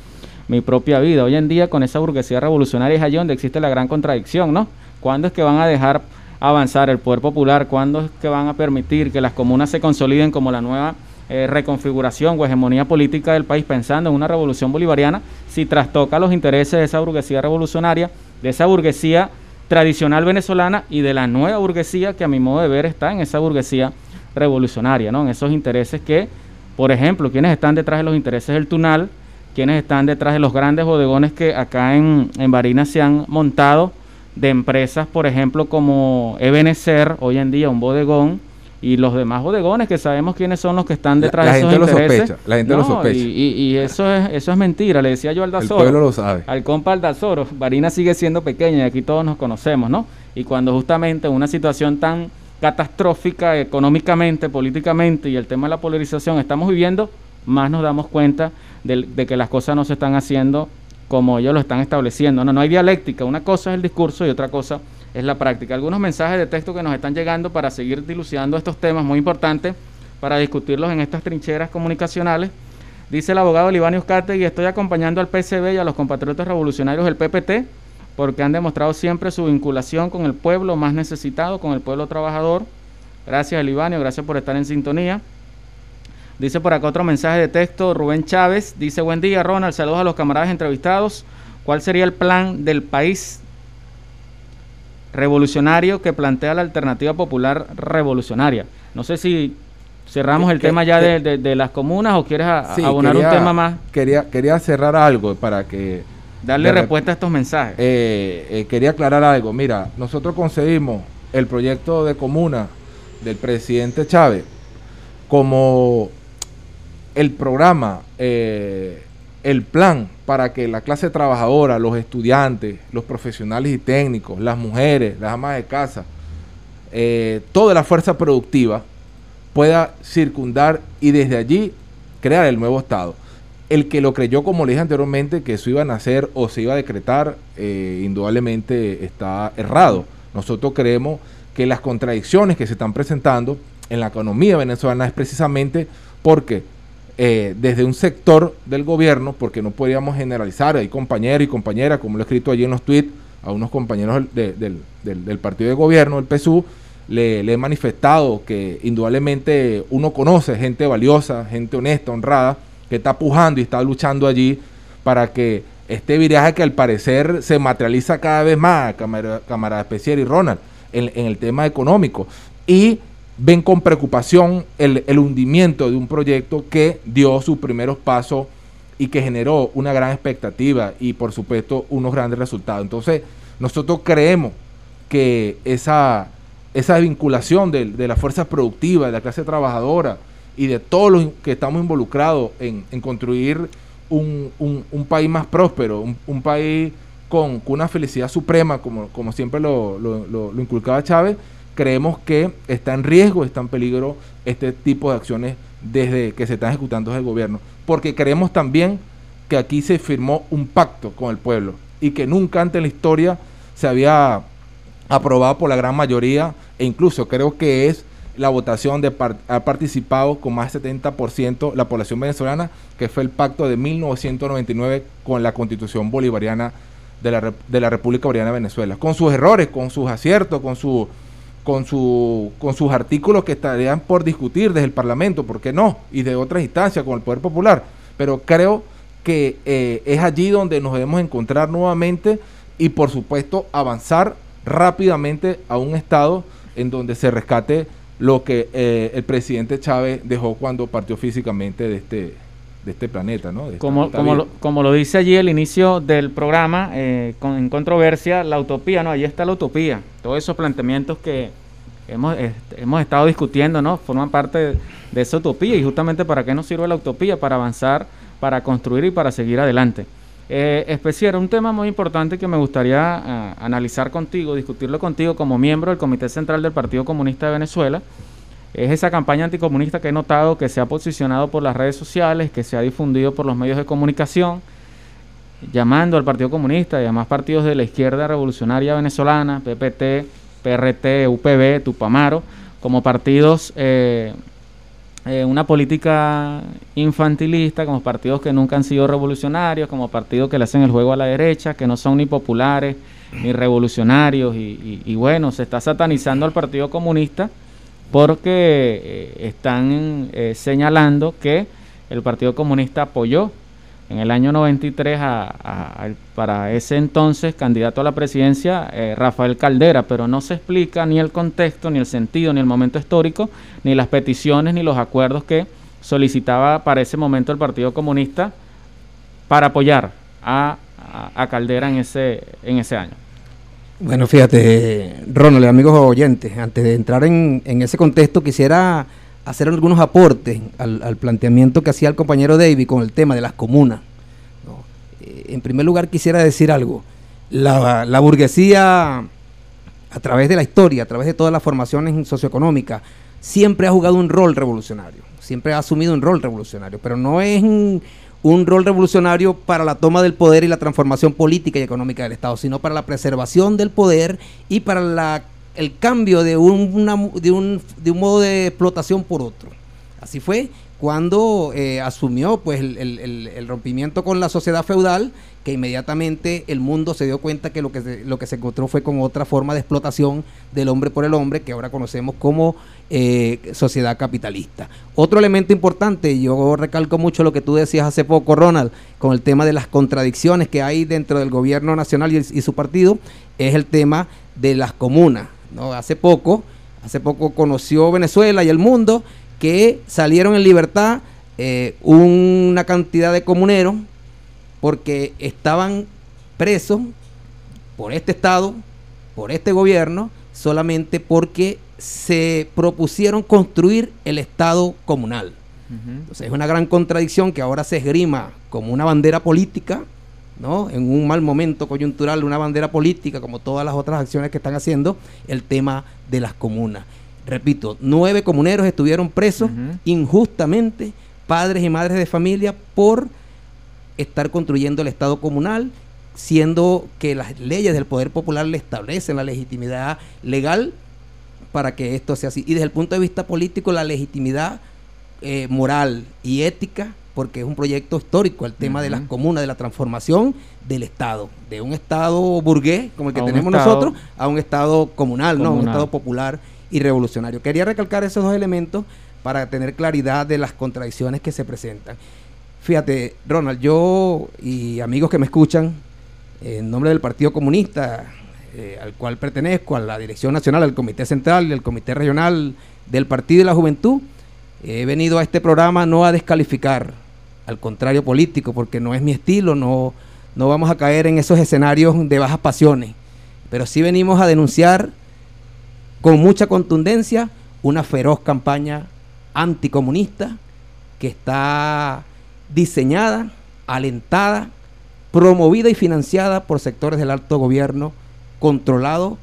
mi propia vida. Hoy en día con esa burguesía revolucionaria es allí donde existe la gran contradicción, ¿no? ¿Cuándo es que van a dejar avanzar el poder popular? ¿Cuándo es que van a permitir que las comunas se consoliden como la nueva eh, reconfiguración o hegemonía política del país pensando en una revolución bolivariana si trastoca los intereses de esa burguesía revolucionaria, de esa burguesía tradicional venezolana y de la nueva burguesía que a mi modo de ver está en esa burguesía revolucionaria, ¿no? En esos intereses que, por ejemplo, quienes están detrás de los intereses del Tunal, quienes están detrás de los grandes bodegones que acá en, en Barinas se han montado de empresas, por ejemplo, como Ebenecer, hoy en día un bodegón, y los demás bodegones que sabemos quiénes son los que están detrás de esos gente intereses. Lo sospecha, la gente lo sospecha. Y, y, eso es eso es mentira, le decía yo al Dazoro. El pueblo lo sabe. Al compa Aldazoro, Barinas sigue siendo pequeña y aquí todos nos conocemos, ¿no? Y cuando justamente una situación tan catastrófica económicamente, políticamente y el tema de la polarización estamos viviendo, más nos damos cuenta de, que las cosas no se están haciendo como ellos lo están estableciendo. No, no hay dialéctica. Una cosa es el discurso y otra cosa es la práctica. Algunos mensajes de texto que nos están llegando para seguir dilucidando estos temas muy importantes para discutirlos en estas trincheras comunicacionales. Dice el abogado Libanius y estoy acompañando al PCB y a los compatriotas revolucionarios del PPT porque han demostrado siempre su vinculación con el pueblo más necesitado, con el pueblo trabajador. Gracias, Libanio, gracias por estar en sintonía. Dice por acá otro mensaje de texto, Rubén Chávez, dice, buen día Ronald, saludos a los camaradas entrevistados. ¿Cuál sería el plan del país revolucionario que plantea la alternativa popular revolucionaria? No sé si cerramos el tema ya de, las comunas o quieres abonar un tema más. Quería, quería cerrar algo para que... Darle respuesta a estos mensajes. Eh, eh, quería aclarar algo. Mira, nosotros concedimos el proyecto de comuna del presidente Chávez como el programa, eh, el plan para que la clase trabajadora, los estudiantes, los profesionales y técnicos, las mujeres, las amas de casa, eh, toda la fuerza productiva pueda circundar y desde allí crear el nuevo Estado. El que lo creyó, como le dije anteriormente, que eso iba a nacer o se iba a decretar, eh, indudablemente está errado. Nosotros creemos que las contradicciones que se están presentando en la economía venezolana es precisamente porque eh, desde un sector del gobierno, porque no podríamos generalizar, hay compañeros y compañeras, como lo he escrito allí en los tweets, a unos compañeros del, partido de gobierno, el PSU, le, he manifestado que indudablemente uno conoce gente valiosa, gente honesta, honrada, que está pujando y está luchando allí para que este viraje que al parecer se materializa cada vez más, camarada, camarada Especial y Ronald, en, en el tema económico. Y ven con preocupación el, hundimiento de un proyecto que dio sus primeros pasos y que generó una gran expectativa y por supuesto unos grandes resultados. Entonces, nosotros creemos que esa, esa vinculación de, la fuerza productiva, de la clase trabajadora y de todos los que estamos involucrados en, construir un, país más próspero, un, país con, una felicidad suprema, como, como siempre lo, lo inculcaba Chávez, creemos que está en riesgo, está en peligro este tipo de acciones desde que se están ejecutando desde el gobierno. Porque creemos también que aquí se firmó un pacto con el pueblo y que nunca antes en la historia se había aprobado por la gran mayoría e incluso creo que es la votación de ha participado con más del 70% la población venezolana, que fue el pacto de 1999 con la constitución bolivariana de la, de la República Bolivariana de Venezuela, con sus errores, con sus aciertos, con su con, su, con sus artículos que estarían por discutir desde el Parlamento, ¿por qué no? Y de otras instancias con el Poder Popular. Pero creo que eh, es allí donde nos debemos encontrar nuevamente y por supuesto avanzar rápidamente a un estado en donde se rescate lo que eh, el presidente Chávez dejó cuando partió físicamente de este, de este planeta, ¿no? como, como, lo, como, lo, dice allí el inicio del programa, eh, con, en controversia, la utopía, ¿no? Allí está la utopía. Todos esos planteamientos que hemos, hemos estado discutiendo, ¿no? Forman parte de, de, esa utopía. Y justamente para qué nos sirve la utopía? Para avanzar, para construir y para seguir adelante. Eh, especial, un tema muy importante que me gustaría uh, analizar contigo, discutirlo contigo como miembro del Comité Central del Partido Comunista de Venezuela es esa campaña anticomunista que he notado que se ha posicionado por las redes sociales, que se ha difundido por los medios de comunicación, llamando al Partido Comunista y además partidos de la izquierda revolucionaria venezolana, PPT, PRT, UPB, Tupamaro, como partidos, eh, eh, una política infantilista, como partidos que nunca han sido revolucionarios, como partidos que le hacen el juego a la derecha, que no son ni populares ni revolucionarios, y, y bueno, se está satanizando al Partido Comunista porque eh, están eh, señalando que el Partido Comunista apoyó en el año 93 a, para ese entonces candidato a la presidencia eh, Rafael Caldera, pero no se explica ni el contexto, ni el sentido, ni el momento histórico, ni las peticiones, ni los acuerdos que solicitaba para ese momento el Partido Comunista para apoyar a, a Caldera en ese, en ese año. Bueno, fíjate, Ronald, amigos oyentes, antes de entrar en, ese contexto, quisiera hacer algunos aportes al, planteamiento que hacía el compañero David con el tema de las comunas. Eh, en primer lugar, quisiera decir algo. La, la, burguesía, a través de la historia, a través de todas las formaciones socioeconómicas, siempre ha jugado un rol revolucionario, siempre ha asumido un rol revolucionario, pero no es un rol revolucionario para la toma del poder y la transformación política y económica del Estado, sino para la preservación del poder y para la, el cambio de un, de, un, de un modo de explotación por otro. Así fue cuando eh, asumió pues el, el, rompimiento con la sociedad feudal, que inmediatamente el mundo se dio cuenta que lo que se, lo que se encontró fue con otra forma de explotación del hombre por el hombre, que ahora conocemos como eh, sociedad capitalista. Otro elemento importante, yo recalco mucho lo que tú decías hace poco, Ronald, con el tema de las contradicciones que hay dentro del gobierno nacional y, y su partido, es el tema de las comunas. ¿no? Hace poco, hace poco conoció Venezuela y el mundo que salieron en libertad eh, una cantidad de comuneros porque estaban presos por este Estado, por este gobierno, solamente porque se propusieron construir el Estado comunal. Entonces es una gran contradicción que ahora se esgrima como una bandera política, ¿no? En un mal momento coyuntural, una bandera política, como todas las otras acciones que están haciendo, el tema de las comunas repito, nueve comuneros estuvieron presos injustamente, padres y madres de familia, por estar construyendo el Estado comunal, siendo que las leyes del Poder Popular le establecen la legitimidad legal para que esto sea así. Y desde el punto de vista político, la legitimidad eh, moral y ética, porque es un proyecto histórico, el tema de las comunas, de la transformación del Estado, de un Estado burgués, como el que tenemos nosotros, a un Estado comunal, ¿no? Un Estado popular y revolucionario. Quería recalcar esos dos elementos para tener claridad de las contradicciones que se presentan. Fíjate, Ronald, yo y amigos que me escuchan, en nombre del Partido Comunista, eh, al cual pertenezco, a la Dirección Nacional, al Comité Central al Comité Regional del Partido y la Juventud, he venido a este programa no a descalificar, al contrario político, porque no es mi estilo, no, no vamos a caer en esos escenarios de bajas pasiones, pero sí venimos a denunciar con mucha contundencia una feroz campaña anticomunista que está diseñada, alentada, promovida y financiada por sectores del alto gobierno, controlado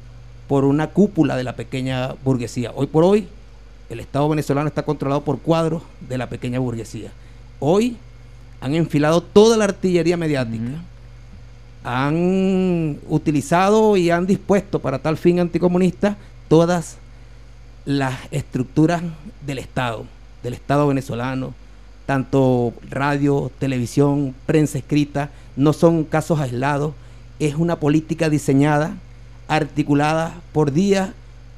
por una cúpula de la pequeña burguesía. Hoy por hoy, el Estado venezolano está controlado por cuadros de la pequeña burguesía. Hoy han enfilado toda la artillería mediática. Han utilizado y han dispuesto para tal fin anticomunista todas las estructuras del Estado, del Estado venezolano, tanto radio, televisión, prensa escrita, no son casos aislados, es una política diseñada, articulada por día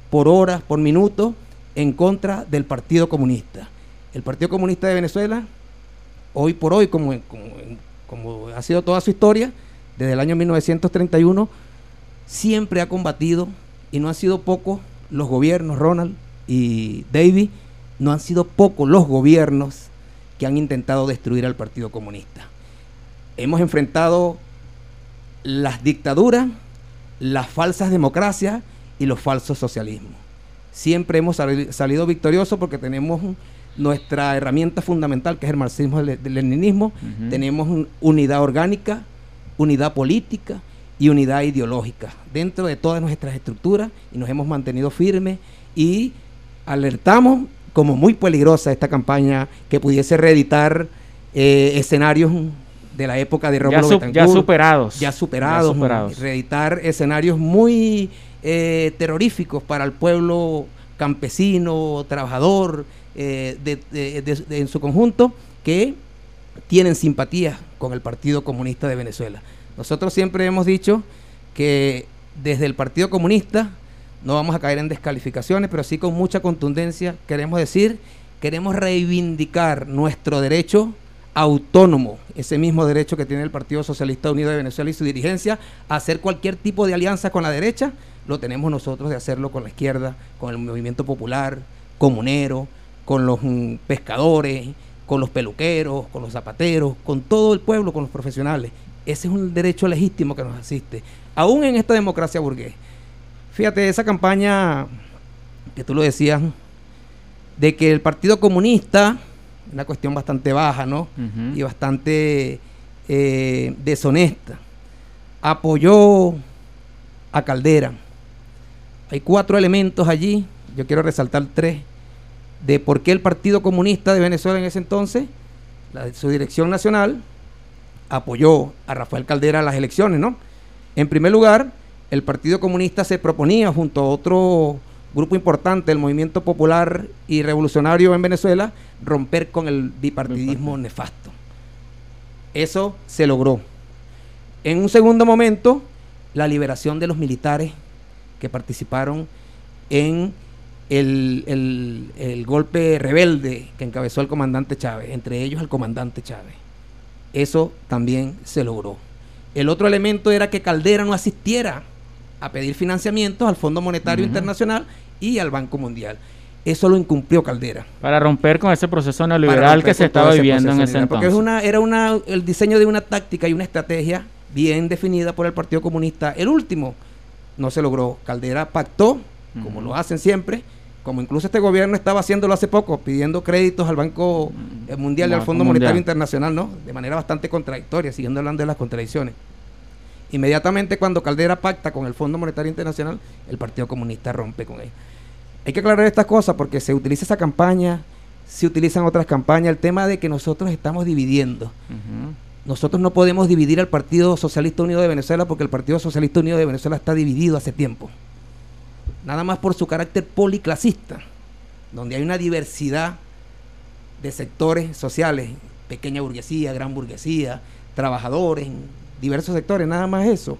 por horas, por minutos, en contra del Partido Comunista. El Partido Comunista de Venezuela, hoy por hoy, como, como, como ha sido toda su historia, desde el año 1931, siempre ha combatido, y no han sido pocos los gobiernos, Ronald y David, no han sido pocos los gobiernos que han intentado destruir al Partido Comunista. Hemos enfrentado las dictaduras, las falsas democracias y los falsos socialismos. Siempre hemos salido victoriosos porque tenemos nuestra herramienta fundamental, que es el marxismo el leninismo, tenemos unidad orgánica, unidad política y unidad ideológica dentro de todas nuestras estructuras y nos hemos mantenido firmes y alertamos como muy peligrosa esta campaña que pudiese reeditar eh, escenarios de la época de Rómulo ya, ya superados. Ya superados. Reeditar escenarios muy eh, terroríficos para el pueblo campesino, trabajador, eh, en su conjunto, que tienen simpatía con el Partido Comunista de Venezuela. Nosotros siempre hemos dicho que desde el Partido Comunista no vamos a caer en descalificaciones, pero sí con mucha contundencia queremos decir, queremos reivindicar nuestro derecho autónomo, ese mismo derecho que tiene el Partido Socialista Unido de Venezuela y su dirigencia, a hacer cualquier tipo de alianza con la derecha, lo tenemos nosotros de hacerlo con la izquierda, con el movimiento popular, comunero, con los mm, pescadores, con los peluqueros, con los zapateros, con todo el pueblo, con los profesionales. Ese es un derecho legítimo que nos asiste, aún en esta democracia burgués. Fíjate, esa campaña que tú lo decías, de que el Partido Comunista una cuestión bastante baja, ¿no? Y bastante eh, deshonesta. Apoyó a Caldera. Hay cuatro elementos allí, yo quiero resaltar tres, de por qué el Partido Comunista de Venezuela en ese entonces, su dirección nacional, apoyó a Rafael Caldera en las elecciones, ¿no? En primer lugar, el Partido Comunista se proponía junto a otro grupo importante del movimiento popular y revolucionario en Venezuela, romper con el bipartidismo nefasto. Eso se logró. En un segundo momento, la liberación de los militares que participaron en el, el, golpe rebelde que encabezó el comandante Chávez, entre ellos el comandante Chávez. Eso también se logró. El otro elemento era que Caldera no asistiera a pedir financiamientos al Fondo Monetario Internacional y al Banco Mundial. Eso lo incumplió Caldera. Para romper con ese proceso neoliberal que se estaba viviendo en ese entonces. Porque es una, era una, el diseño de una táctica y una estrategia bien definida por el Partido Comunista. El último no se logró. Caldera pactó, como lo hacen siempre, como incluso este gobierno estaba haciéndolo hace poco, pidiendo créditos al Banco Mundial y al Fondo Monetario Internacional, ¿no? De manera bastante contradictoria, siguiendo hablando de las contradicciones. Inmediatamente cuando Caldera pacta con el Fondo Monetario Internacional, el Partido Comunista rompe con él. Hay que aclarar estas cosas porque se utiliza esa campaña, se utilizan otras campañas, el tema de que nosotros estamos dividiendo. Nosotros no podemos dividir al Partido Socialista Unido de Venezuela porque el Partido Socialista Unido de Venezuela está dividido hace tiempo. Nada más por su carácter policlasista, donde hay una diversidad de sectores sociales, pequeña burguesía, gran burguesía, trabajadores, diversos sectores, nada más eso,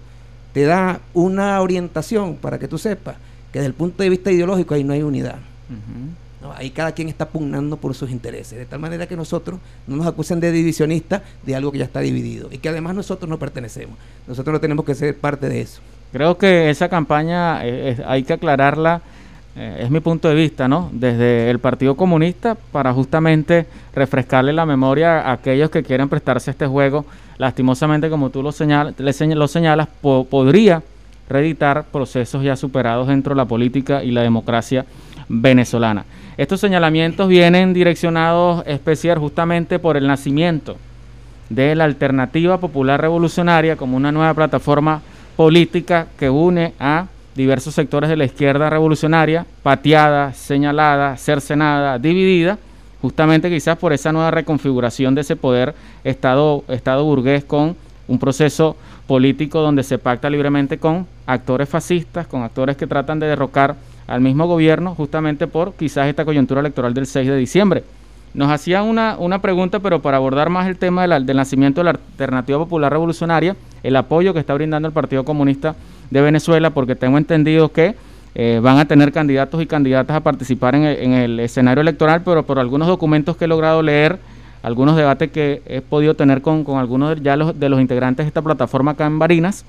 te da una orientación para que tú sepas que desde el punto de vista ideológico ahí no hay unidad. ahí cada quien está pugnando por sus intereses, de tal manera que nosotros no nos acusen de divisionistas de algo que ya está dividido y que además nosotros no pertenecemos. Nosotros no tenemos que ser parte de eso. Creo que esa campaña eh, hay que aclararla eh, es mi punto de vista, ¿no? Desde el Partido Comunista para justamente refrescarle la memoria a aquellos que quieren prestarse a este juego. Lastimosamente, como tú lo, señal, lo señalas, podría reeditar procesos ya superados dentro de la política y la democracia venezolana. Estos señalamientos vienen direccionados especial justamente por el nacimiento de la Alternativa Popular Revolucionaria como una nueva plataforma política que une a diversos sectores de la izquierda revolucionaria, pateada, señalada, cercenada, dividida, justamente quizás por esa nueva reconfiguración de ese poder Estado, Estado burgués con un proceso político donde se pacta libremente con actores fascistas, con actores que tratan de derrocar al mismo gobierno, justamente por quizás esta coyuntura electoral del 6 de diciembre. Nos hacían una, una pregunta, pero para abordar más el tema del nacimiento de la Alternativa Popular Revolucionaria, el apoyo que está brindando el Partido Comunista de Venezuela, porque tengo entendido que eh, van a tener candidatos y candidatas a participar en el, en el, escenario electoral, pero por algunos documentos que he logrado leer, algunos debates que he podido tener con, con algunos de, ya los, de los integrantes de esta plataforma acá en Barinas,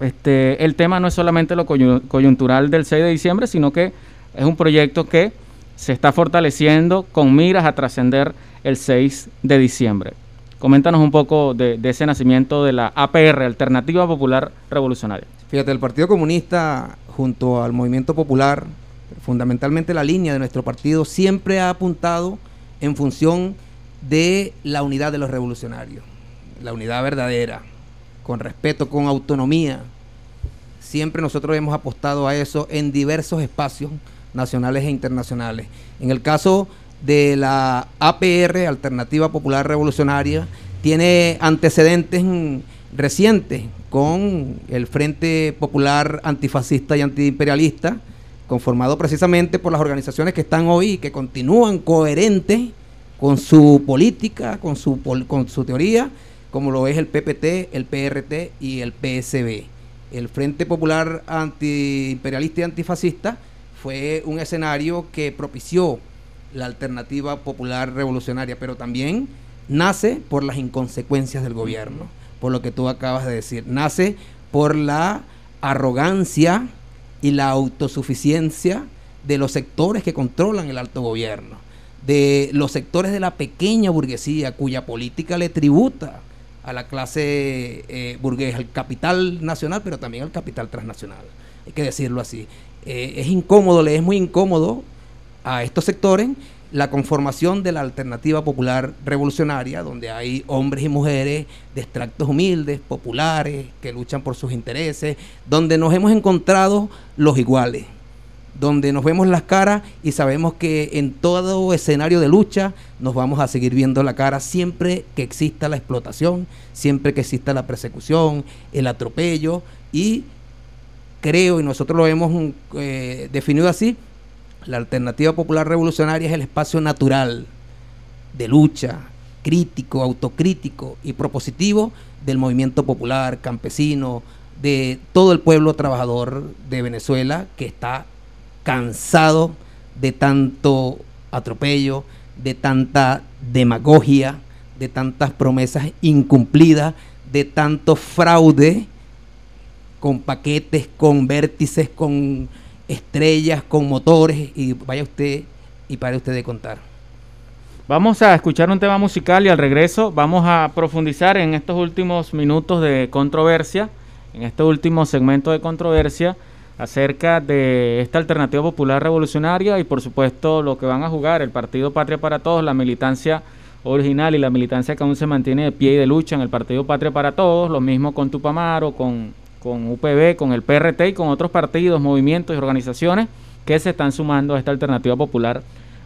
este, el tema no es solamente lo coyuntural del 6 de diciembre, sino que es un proyecto que se está fortaleciendo con miras a trascender el 6 de diciembre. Coméntanos un poco de, de, ese nacimiento de la APR, Alternativa Popular Revolucionaria. Fíjate, el Partido Comunista junto al Movimiento Popular, fundamentalmente la línea de nuestro partido, siempre ha apuntado en función de la unidad de los revolucionarios, la unidad verdadera, con respeto, con autonomía. Siempre nosotros hemos apostado a eso en diversos espacios nacionales e internacionales. En el caso de la APR, Alternativa Popular Revolucionaria, tiene antecedentes recientes con el Frente Popular Antifascista y Antiimperialista, conformado precisamente por las organizaciones que están hoy y que continúan coherentes con su política, con su, con su teoría, como lo es el PPT, el PRT y el PSB. El Frente Popular Antiimperialista y Antifascista fue un escenario que propició la alternativa popular revolucionaria, pero también nace por las inconsecuencias del gobierno, por lo que tú acabas de decir. Nace por la arrogancia y la autosuficiencia de los sectores que controlan el alto gobierno, de los sectores de la pequeña burguesía cuya política le tributa a la clase eh, burguesa, al capital nacional, pero también al capital transnacional. Hay que decirlo así. Eh, es incómodo, le es muy incómodo a estos sectores la conformación de la alternativa popular revolucionaria, donde hay hombres y mujeres de extractos humildes, populares, que luchan por sus intereses, donde nos hemos encontrado los iguales, donde nos vemos las caras y sabemos que en todo escenario de lucha nos vamos a seguir viendo la cara siempre que exista la explotación, siempre que exista la persecución, el atropello y creo, y nosotros lo hemos eh, definido así, la alternativa popular revolucionaria es el espacio natural de lucha, crítico, autocrítico y propositivo del movimiento popular, campesino, de todo el pueblo trabajador de Venezuela que está cansado de tanto atropello, de tanta demagogia, de tantas promesas incumplidas, de tanto fraude con paquetes, con vértices, con estrellas, con motores, y vaya usted y pare usted de contar. Vamos a escuchar un tema musical y al regreso vamos a profundizar en estos últimos minutos de controversia, en este último segmento de controversia acerca de esta alternativa popular revolucionaria y por supuesto lo que van a jugar el Partido Patria para Todos, la militancia original y la militancia que aún se mantiene de pie y de lucha en el Partido Patria para Todos, lo mismo con Tupamaro, con con UPB, con el PRT y con otros partidos, movimientos y organizaciones que se están sumando a esta alternativa popular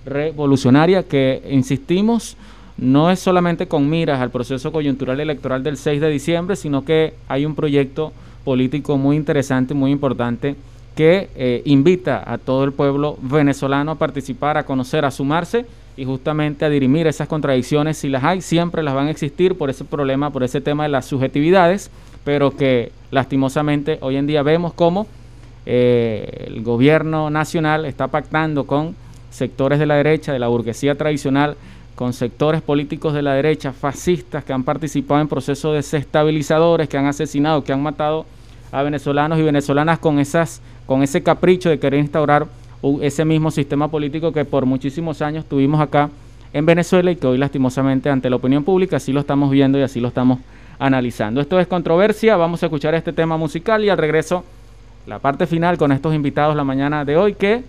revolucionaria que, insistimos, no es solamente con miras al proceso coyuntural electoral del 6 de diciembre, sino que hay un proyecto político muy interesante, muy importante, que eh, invita a todo el pueblo venezolano a participar, a conocer, a sumarse y justamente a dirimir esas contradicciones, si las hay, siempre las van a existir por ese problema, por ese tema de las subjetividades, pero que lastimosamente hoy en día vemos cómo eh, el gobierno nacional está pactando con sectores de la derecha, de la burguesía tradicional, con sectores políticos de la derecha, fascistas, que han participado en procesos desestabilizadores, que han asesinado, que han matado a venezolanos y venezolanas con, esas, con ese capricho de querer instaurar ese mismo sistema político que por muchísimos años tuvimos acá en Venezuela y que hoy lastimosamente ante la opinión pública así lo estamos viendo y así lo estamos analizando. Esto es controversia, vamos a escuchar este tema musical y al regreso la parte final con estos invitados la mañana de hoy que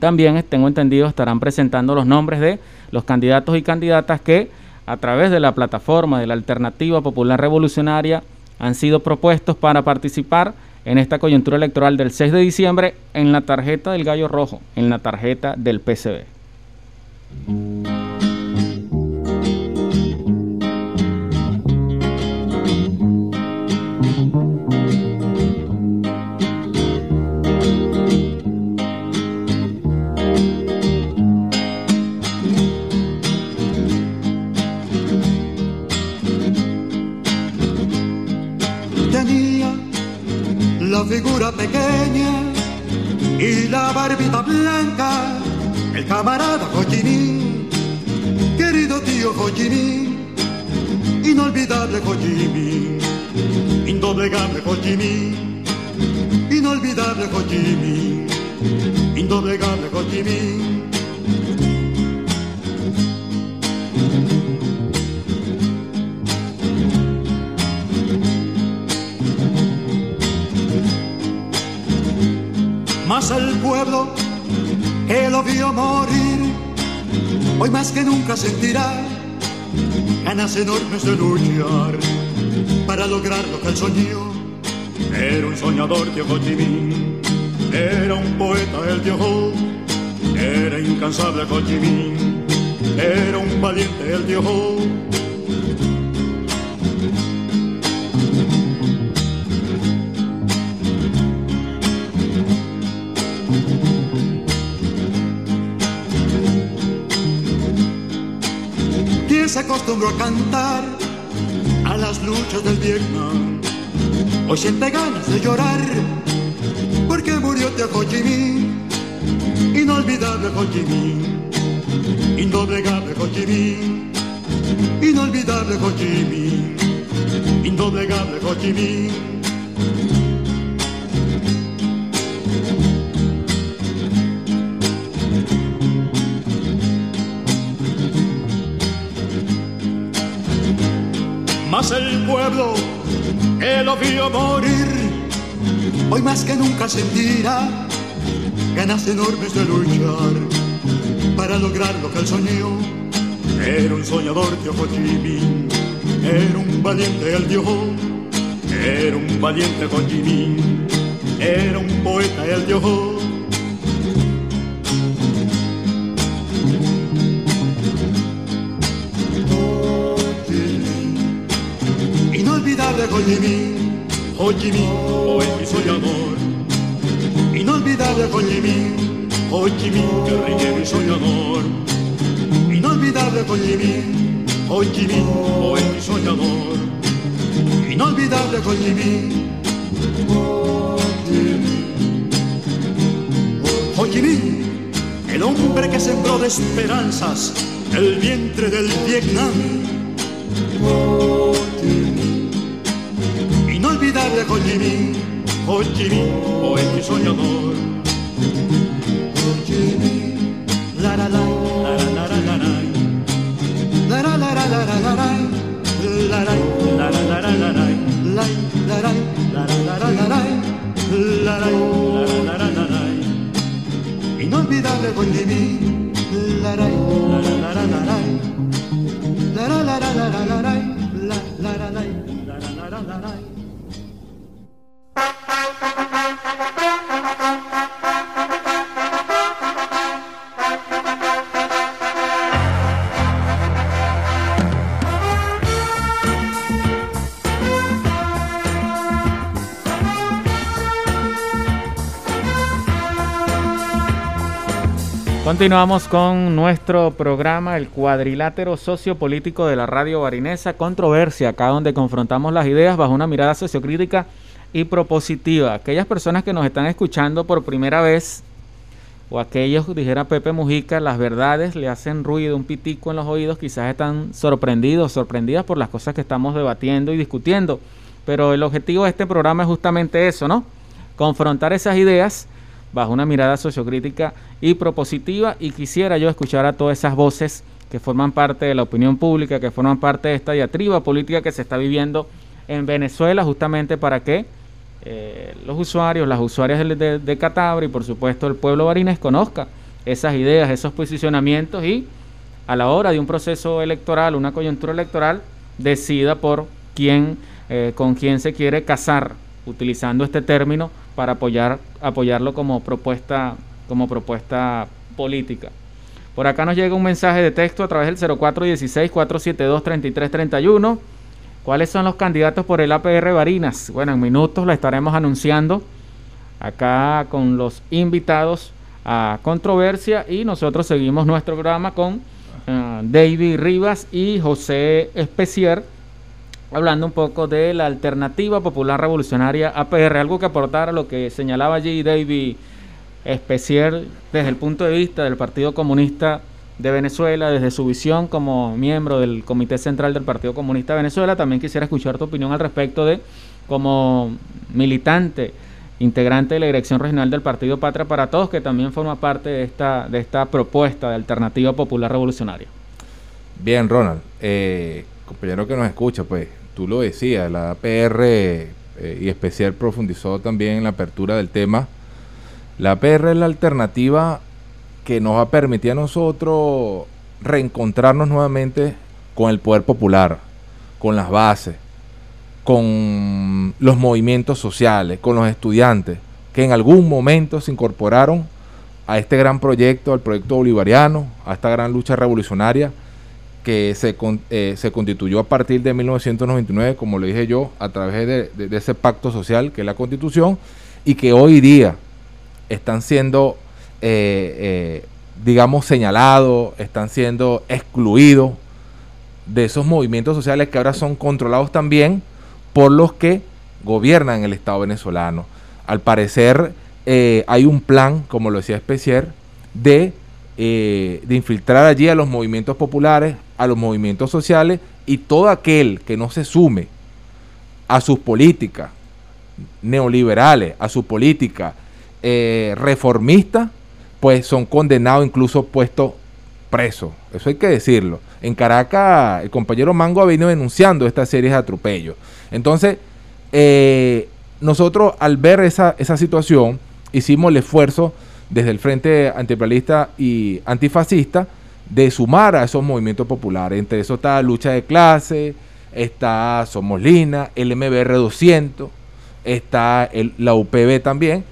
también tengo entendido estarán presentando los nombres de los candidatos y candidatas que a través de la plataforma de la Alternativa Popular Revolucionaria han sido propuestos para participar en esta coyuntura electoral del 6 de diciembre en la tarjeta del Gallo Rojo, en la tarjeta del PCB. Figura pequeña y la barbita blanca, el camarada Ho querido tío Ho inolvidable Ho indoblegable Ho inolvidable Ho indoblegable Ho Más el pueblo que lo vio morir, hoy más que nunca sentirá ganas enormes de luchar para lograr lo que él soñó. Era un soñador de Ho era un poeta el Dios, era incansable Ho era un valiente el Se acostumbró a cantar a las luchas del Vietnam. Hoy siente ganas de llorar porque murió Teo Ho Chi Minh, inolvidable Ho Chi Minh, indoblegable Ho inolvidable Ho indoblegable. Pueblo que lo vio morir, hoy más que nunca sentirá ganas enormes de luchar para lograr lo que él soñó. Era un soñador de Ho era un valiente el Dios, era un valiente Ho era un poeta el Dios. soy Jimmy, oh Jimmy, oh Elvi soy amor. Inolvidable con Jimmy, oh Jimmy, guerrillero y soy amor. Inolvidable con Jimmy, oh Jimmy, oh Elvi soy amor. Inolvidable con Jimmy, oh el hombre que sembró de esperanzas el vientre del Vietnam. de mim, hoje de poeta e sonhador. Continuamos con nuestro programa, el cuadrilátero sociopolítico de la radio barinesa, controversia, acá donde confrontamos las ideas bajo una mirada sociocrítica y propositiva. Aquellas personas que nos están escuchando por primera vez, o aquellos, dijera Pepe Mujica, las verdades le hacen ruido, un pitico en los oídos, quizás están sorprendidos, sorprendidas por las cosas que estamos debatiendo y discutiendo. Pero el objetivo de este programa es justamente eso, ¿no? Confrontar esas ideas bajo una mirada sociocrítica y propositiva y quisiera yo escuchar a todas esas voces que forman parte de la opinión pública, que forman parte de esta diatriba política que se está viviendo en Venezuela, justamente para que eh, los usuarios, las usuarias de, de, Catabra y por supuesto el pueblo barinés conozca esas ideas, esos posicionamientos y a la hora de un proceso electoral, una coyuntura electoral, decida por quién, eh, con quién se quiere casar, utilizando este término para apoyar, apoyarlo como propuesta, como propuesta política. Por acá nos llega un mensaje de texto a través del 0416-472-3331. ¿Cuáles son los candidatos por el APR Barinas? Bueno, en minutos la estaremos anunciando acá con los invitados a controversia y nosotros seguimos nuestro programa con uh, David Rivas y José Especier hablando un poco de la alternativa popular revolucionaria APR. Algo que aportar a lo que señalaba allí David especial desde el punto de vista del Partido Comunista de Venezuela, desde su visión como miembro del Comité Central del Partido Comunista de Venezuela. También quisiera escuchar tu opinión al respecto de, como militante, integrante de la Dirección Regional del Partido Patria para Todos, que también forma parte de esta, de esta propuesta de Alternativa Popular Revolucionaria. Bien, Ronald, eh, compañero que nos escucha, pues tú lo decías, la APR eh, y especial profundizó también en la apertura del tema. La PR es la alternativa que nos va a permitir a nosotros reencontrarnos nuevamente con el poder popular, con las bases, con los movimientos sociales, con los estudiantes, que en algún momento se incorporaron a este gran proyecto, al proyecto bolivariano, a esta gran lucha revolucionaria que se, eh, se constituyó a partir de 1999, como lo dije yo, a través de ese pacto social que es la constitución, y que hoy día están siendo, eh, eh, digamos, señalados, están siendo excluidos de esos movimientos sociales que ahora son controlados también por los que gobiernan el Estado venezolano. Al parecer hay un plan, como lo decía Especier, de, de infiltrar allí a los movimientos populares, a los movimientos sociales y todo aquel que no se sume a sus políticas neoliberales, a su política eh, reformistas, pues son condenados, incluso puestos presos. Eso hay que decirlo. En Caracas, el compañero Mango ha venido denunciando esta serie de atropellos. Entonces, eh, nosotros al ver esa, esa situación, hicimos el esfuerzo desde el Frente Antiimperialista y Antifascista de sumar a esos movimientos populares. Entre eso está Lucha de Clase, está Somos Lina, el MBR 200, está el, la UPB también,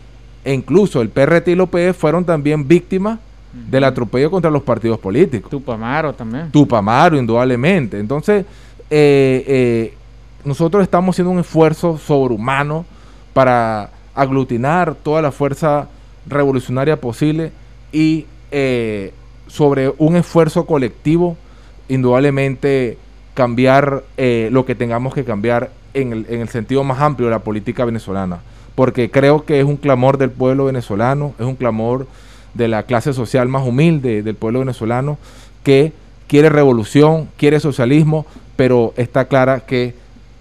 e incluso el PRT y el OPE fueron también víctimas del atropello contra los partidos políticos. Tupamaro también. Tupamaro, indudablemente. Entonces, eh, eh, nosotros estamos haciendo un esfuerzo sobrehumano para aglutinar toda la fuerza revolucionaria posible y eh, sobre un esfuerzo colectivo, indudablemente cambiar lo que tengamos que cambiar en el, en el sentido más amplio de la política venezolana. Porque creo que es un clamor del pueblo venezolano, es un clamor de la clase social más humilde del pueblo venezolano que quiere revolución, quiere socialismo, pero está clara que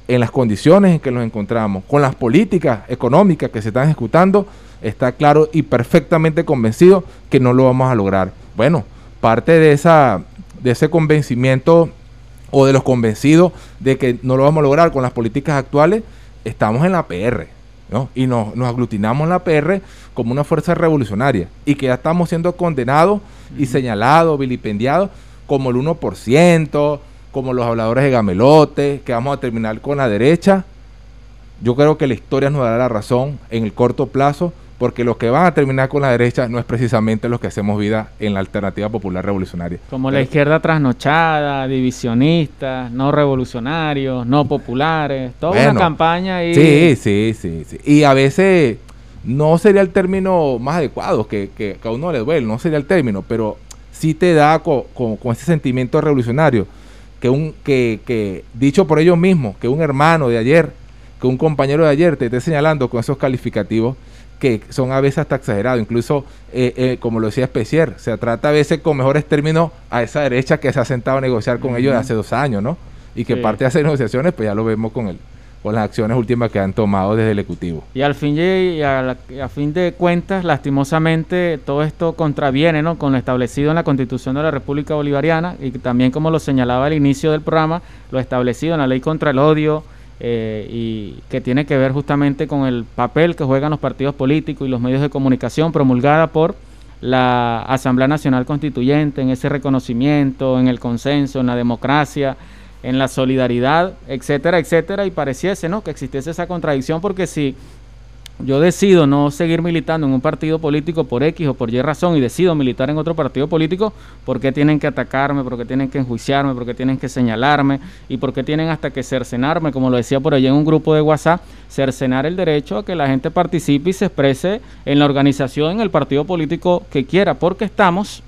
en las condiciones en que nos encontramos, con las políticas económicas que se están ejecutando, está claro y perfectamente convencido que no lo vamos a lograr. Bueno, parte de esa de ese convencimiento o de los convencidos de que no lo vamos a lograr con las políticas actuales, estamos en la PR. Y nos, aglutinamos en la PR como una fuerza revolucionaria y que ya estamos siendo condenados y señalados, vilipendiados como el 1%, como los habladores de gamelote, que vamos a terminar con la derecha. Yo creo que la historia nos dará la razón en el corto plazo porque los que van a terminar con la derecha no es precisamente los que hacemos vida en la alternativa popular revolucionaria. Como la izquierda trasnochada, divisionista, no revolucionarios, no populares, toda una campaña y... Sí, sí, sí, sí. Y a veces no sería el término más adecuado, que, que, a uno le duele, no sería el término, pero sí te da con, con, ese sentimiento revolucionario, que, un, que, que dicho por ellos mismos, que un hermano de ayer, que un compañero de ayer te esté señalando con esos calificativos, que son a veces hasta exagerados. Incluso, eh, eh, como lo decía Especier, se trata a veces con mejores términos a esa derecha que se ha sentado a negociar con ellos hace dos años, ¿no? Y que parte de hacer negociaciones, pues ya lo vemos con él con las acciones últimas que han tomado desde el Ejecutivo. Y al fin, y a, fin de cuentas, lastimosamente, todo esto contraviene ¿no? con lo establecido en la Constitución de la República Bolivariana y también, como lo señalaba al inicio del programa, lo establecido en la Ley contra el Odio, eh, y que tiene que ver justamente con el papel que juegan los partidos políticos y los medios de comunicación promulgada por la Asamblea Nacional Constituyente en ese reconocimiento, en el consenso, en la democracia, en la solidaridad, etcétera, etcétera, y pareciese, ¿no? que existiese esa contradicción porque si yo decido no seguir militando en un partido político por X o por Y razón y decido militar en otro partido político, ¿por qué tienen que atacarme? ¿Por qué tienen que enjuiciarme? ¿Por qué tienen que señalarme? ¿Y por qué tienen hasta que cercenarme? Como lo decía por allá en un grupo de WhatsApp, cercenar el derecho a que la gente participe y se exprese en la organización, en el partido político que quiera, porque estamos,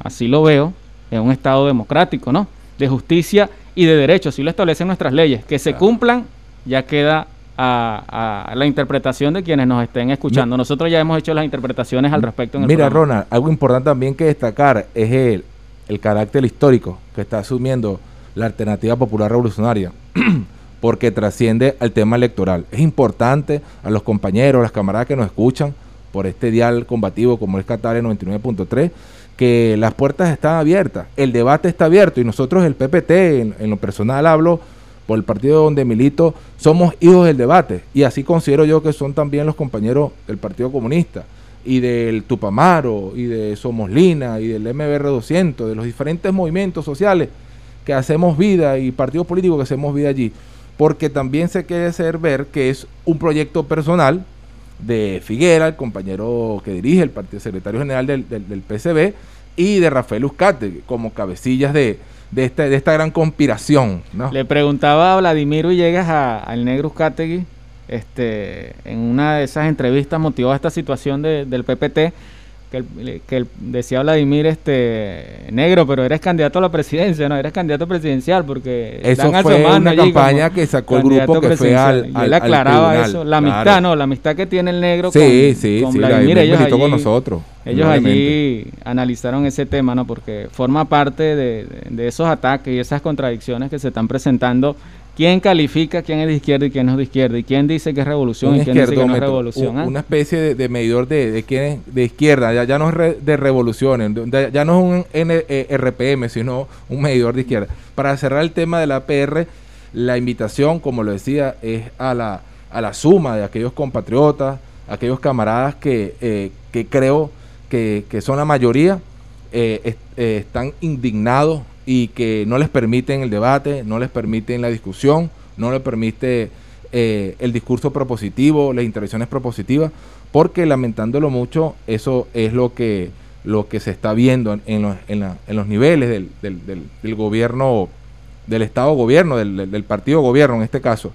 así lo veo, en un Estado democrático, ¿no? De justicia y de derecho, así lo establecen nuestras leyes. Que se cumplan, ya queda a, a la interpretación de quienes nos estén escuchando. Nosotros ya hemos hecho las interpretaciones al respecto en el Mira, programa. Ronald, algo importante también que destacar es el, el carácter histórico que está asumiendo la alternativa popular revolucionaria, porque trasciende al tema electoral. Es importante a los compañeros, las camaradas que nos escuchan por este dial combativo como es Qatar 99.3, que las puertas están abiertas, el debate está abierto y nosotros el PPT, en, en lo personal hablo por el partido donde milito, somos hijos del debate. Y así considero yo que son también los compañeros del Partido Comunista y del Tupamaro y de Somos Lina y del MBR 200, de los diferentes movimientos sociales que hacemos vida y partidos políticos que hacemos vida allí, porque también se quiere hacer ver que es un proyecto personal de Figuera, el compañero que dirige el partido secretario general del, del, y de Rafael Uzcate, como cabecillas de, de, esta, de esta gran conspiración. ¿no? Le preguntaba a Vladimir Villegas a- al negro Uzcategui, este, en una de esas entrevistas motivó a esta situación de- del PPT, que, el- que el- decía Vladimir, este, negro, pero eres candidato a la presidencia, no, eres candidato presidencial, porque Eso dan fue una allí como campaña que sacó el grupo que fue al-. Y al- él aclaraba eso, la amistad, claro. no, la amistad que tiene el negro Sí, con, sí, con sí, Vladimir, ellos militó con allí- nosotros, Ellos allí analizaron ese tema, ¿no? Porque forma parte de, de- de esos ataques y esas contradicciones que se están presentando. ¿Quién califica quién es de izquierda y quién no es de izquierda? ¿Y quién dice que es revolución un y quién dice que no es revolución? un- ah? una especie de, de medidor de, de quién es de izquierda, ya, ya no es re- de revoluciones, de- ya no es un N- eh, RPM, sino un medidor de izquierda. Para cerrar el tema de la APR, la invitación, como lo decía, es a la, a la suma de aquellos compatriotas, aquellos camaradas que, eh, que creo que, que son la mayoría, eh, est- eh, están indignados y que no les permiten el debate, no les permiten la discusión, no les permite eh, el discurso propositivo, las intervenciones propositivas, porque lamentándolo mucho, eso es lo que, lo que se está viendo en, los, niveles del, gobierno, del Estado gobierno, del partido gobierno en este caso.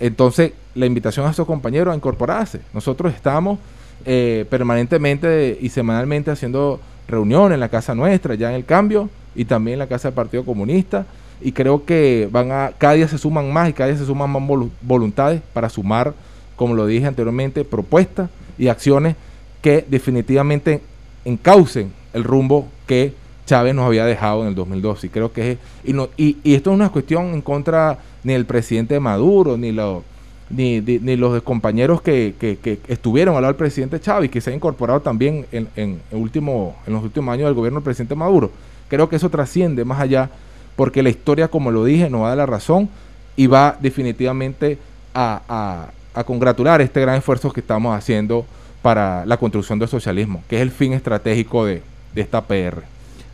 Entonces, la invitación a esos compañeros a incorporarse. Nosotros estamos eh, permanentemente y semanalmente haciendo reuniones en la casa nuestra, ya en el cambio, y también en la casa del Partido Comunista. Y creo que van a, cada día se suman más y cada día se suman más volu- voluntades para sumar, como lo dije anteriormente, propuestas y acciones que definitivamente encaucen el rumbo que Chávez nos había dejado en el 2012. Y creo que es, y, no, y, y esto no es una cuestión en contra ni del presidente Maduro, ni, lo, ni, ni- los compañeros que, que- estuvieron al lado del presidente Chávez, que se han incorporado también en, en, último, en los últimos años del gobierno del presidente Maduro. Creo que eso trasciende más allá, porque la historia, como lo dije, nos va a la razón y va definitivamente a, a- a congratular este gran esfuerzo que estamos haciendo para la construcción del socialismo, que es el fin estratégico de, de esta PR.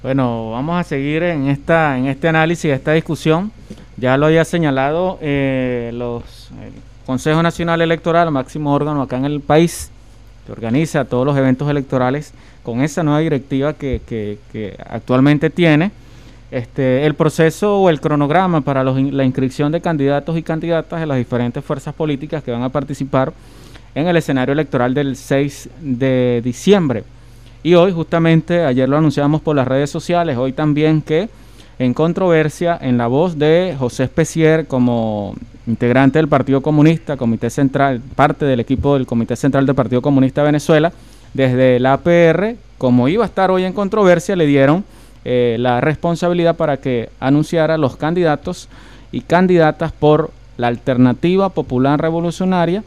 Bueno, vamos a seguir en esta en este análisis, esta discusión. Ya lo había señalado eh, los el Consejo Nacional Electoral, máximo órgano acá en el país, que organiza todos los eventos electorales con esa nueva directiva que, actualmente tiene. Este, el proceso o el cronograma para la inscripción de candidatos y candidatas de las diferentes fuerzas políticas que van a participar en el escenario electoral del 6 de diciembre. Y hoy, justamente, ayer lo anunciamos por las redes sociales, hoy también que en controversia, en la voz de José Especier como integrante del Partido Comunista, Comité Central, parte del equipo del Comité Central del Partido Comunista de Venezuela, desde la APR, como iba a estar hoy en controversia, le dieron eh, la responsabilidad para que anunciara los candidatos y candidatas por la Alternativa Popular Revolucionaria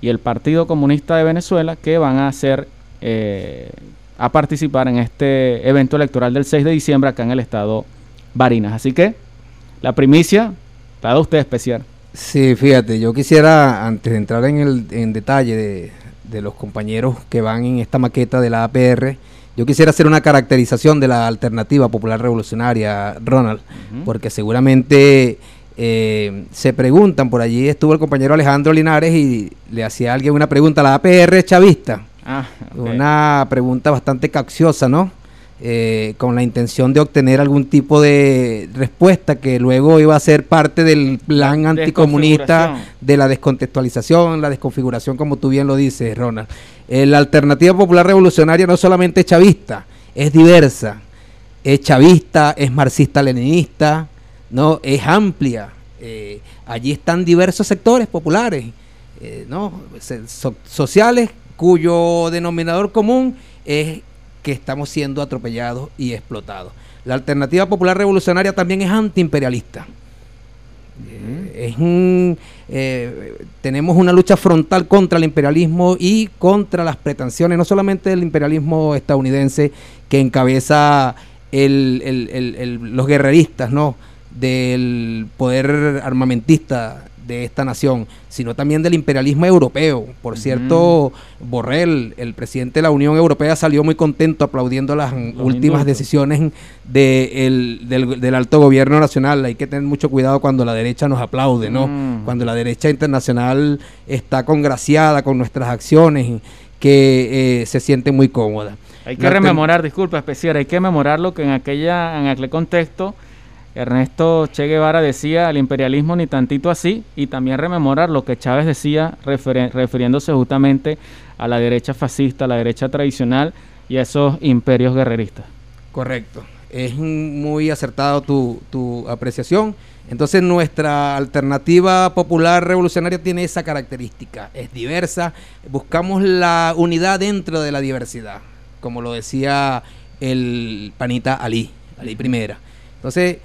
y el Partido Comunista de Venezuela que van a ser eh, a participar en este evento electoral del 6 de diciembre acá en el estado Barinas. Así que la primicia la da usted especial. Sí, fíjate, yo quisiera, antes de entrar en el en detalle de, de los compañeros que van en esta maqueta de la APR, yo quisiera hacer una caracterización de la alternativa popular revolucionaria, Ronald, porque seguramente eh, se preguntan, por allí estuvo el compañero Alejandro Linares y le hacía a alguien una pregunta, ¿la APR es chavista? Ah. Una pregunta bastante capciosa, ¿no? Eh, con la intención de obtener algún tipo de respuesta que luego iba a ser parte del plan anticomunista de la descontextualización, la desconfiguración, como tú bien lo dices, Ronald. Eh, la alternativa popular revolucionaria no solamente es chavista, es diversa. Es chavista, es marxista-leninista, no, es amplia. Eh, allí están diversos sectores populares. eh, ¿no? So- sociales cuyo denominador común es que estamos siendo atropellados y explotados. La alternativa popular revolucionaria también es antiimperialista. Eh, es un, eh, tenemos una lucha frontal contra el imperialismo y contra las pretensiones, no solamente del imperialismo estadounidense que encabeza el- los guerreristas ¿no? del poder armamentista de esta nación, sino también del imperialismo europeo. Por cierto, Borrell, el presidente de la Unión Europea, salió muy contento aplaudiendo las últimas decisiones de el- del, del alto gobierno nacional. Hay que tener mucho cuidado cuando la derecha nos aplaude, ¿no? Mm. Cuando la derecha internacional está congraciada con nuestras acciones, que eh, se siente muy cómoda. Hay que rememorar, disculpa, especial, hay que rememorar lo que en aquella, en aquel contexto Ernesto Che Guevara decía el imperialismo ni tantito así, y también rememorar lo que Chávez decía refiriéndose justamente a la derecha fascista, a la derecha tradicional y a esos imperios guerreristas. Correcto. Es muy acertado tu, tu apreciación. Entonces nuestra alternativa popular revolucionaria tiene esa característica. Es diversa. Buscamos la unidad dentro de la diversidad, como lo decía el panita Ali, Ali Primera. Entonces,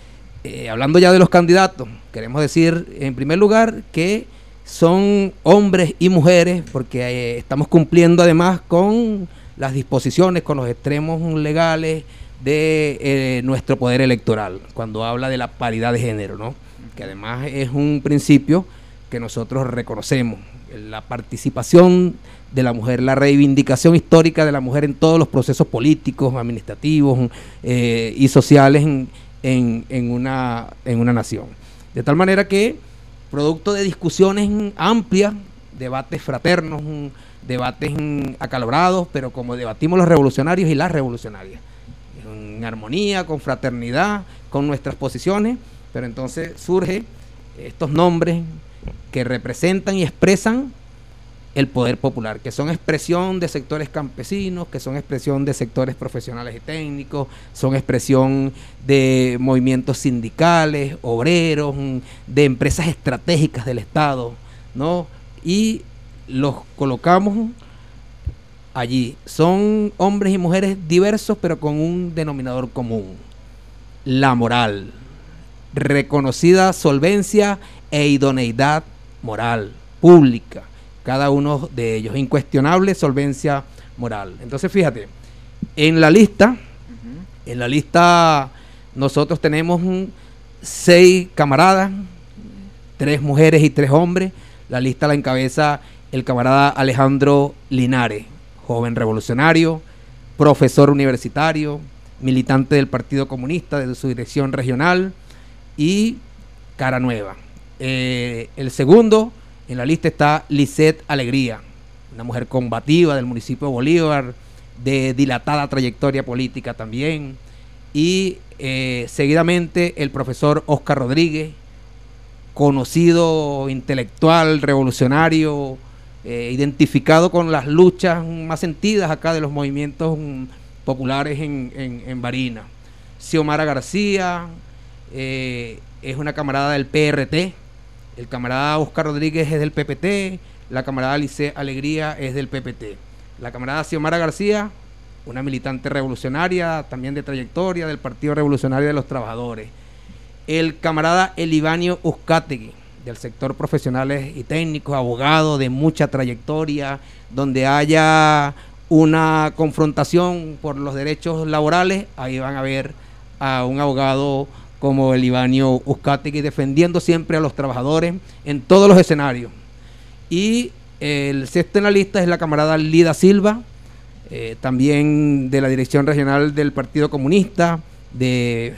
eh, hablando ya de los candidatos, queremos decir en primer lugar que son hombres y mujeres, porque eh, estamos cumpliendo además con las disposiciones, con los extremos legales de eh, nuestro poder electoral, cuando habla de la paridad de género, ¿no? que además es un principio que nosotros reconocemos, la participación de la mujer, la reivindicación histórica de la mujer en todos los procesos políticos, administrativos y sociales en- una, en una nación. De tal manera que, producto de discusiones amplias, debates fraternos, mm, debates mm, acalorados, pero como debatimos los revolucionarios y las revolucionarias, en armonía, con fraternidad, con nuestras posiciones, pero entonces surge estos nombres que representan y expresan el poder popular, que son expresión de sectores campesinos, que son expresión de sectores profesionales y técnicos, son expresión de movimientos sindicales, obreros, mm, de empresas estratégicas del Estado, ¿no? Y los colocamos allí. Son hombres y mujeres diversos, pero con un denominador común, la moral, reconocida solvencia e idoneidad moral, pública, cada uno de ellos, incuestionable solvencia moral. Entonces, fíjate, en la lista, en la lista nosotros tenemos seis camaradas, tres mujeres y tres hombres. La lista la encabeza el camarada Alejandro Linares, joven revolucionario, profesor universitario, militante del Partido Comunista de su dirección regional y cara nueva. Eh, el segundo en la lista está Lisette Alegría, una mujer combativa del municipio de Bolívar, de dilatada trayectoria política también. Y eh, seguidamente el profesor Oscar Rodríguez, conocido intelectual, revolucionario, eh, identificado con las luchas más sentidas acá de los movimientos mm, populares en, en, Barina. Xiomara García eh, es una camarada del PRT, el camarada Oscar Rodríguez es del PPT, la camarada Lice Alegría es del PPT. La camarada Xiomara García, una militante revolucionaria, también de trayectoria del Partido Revolucionario de los Trabajadores. El camarada Elibanio Uzcategui, del sector profesionales y técnicos, abogado de mucha trayectoria, donde haya una confrontación por los derechos laborales, ahí van a ver a un abogado como el Ibanio Uzcategui defendiendo siempre a los trabajadores en todos los escenarios. Y el sexto en la lista es la camarada Lida Silva, eh, también de la dirección regional del Partido Comunista, de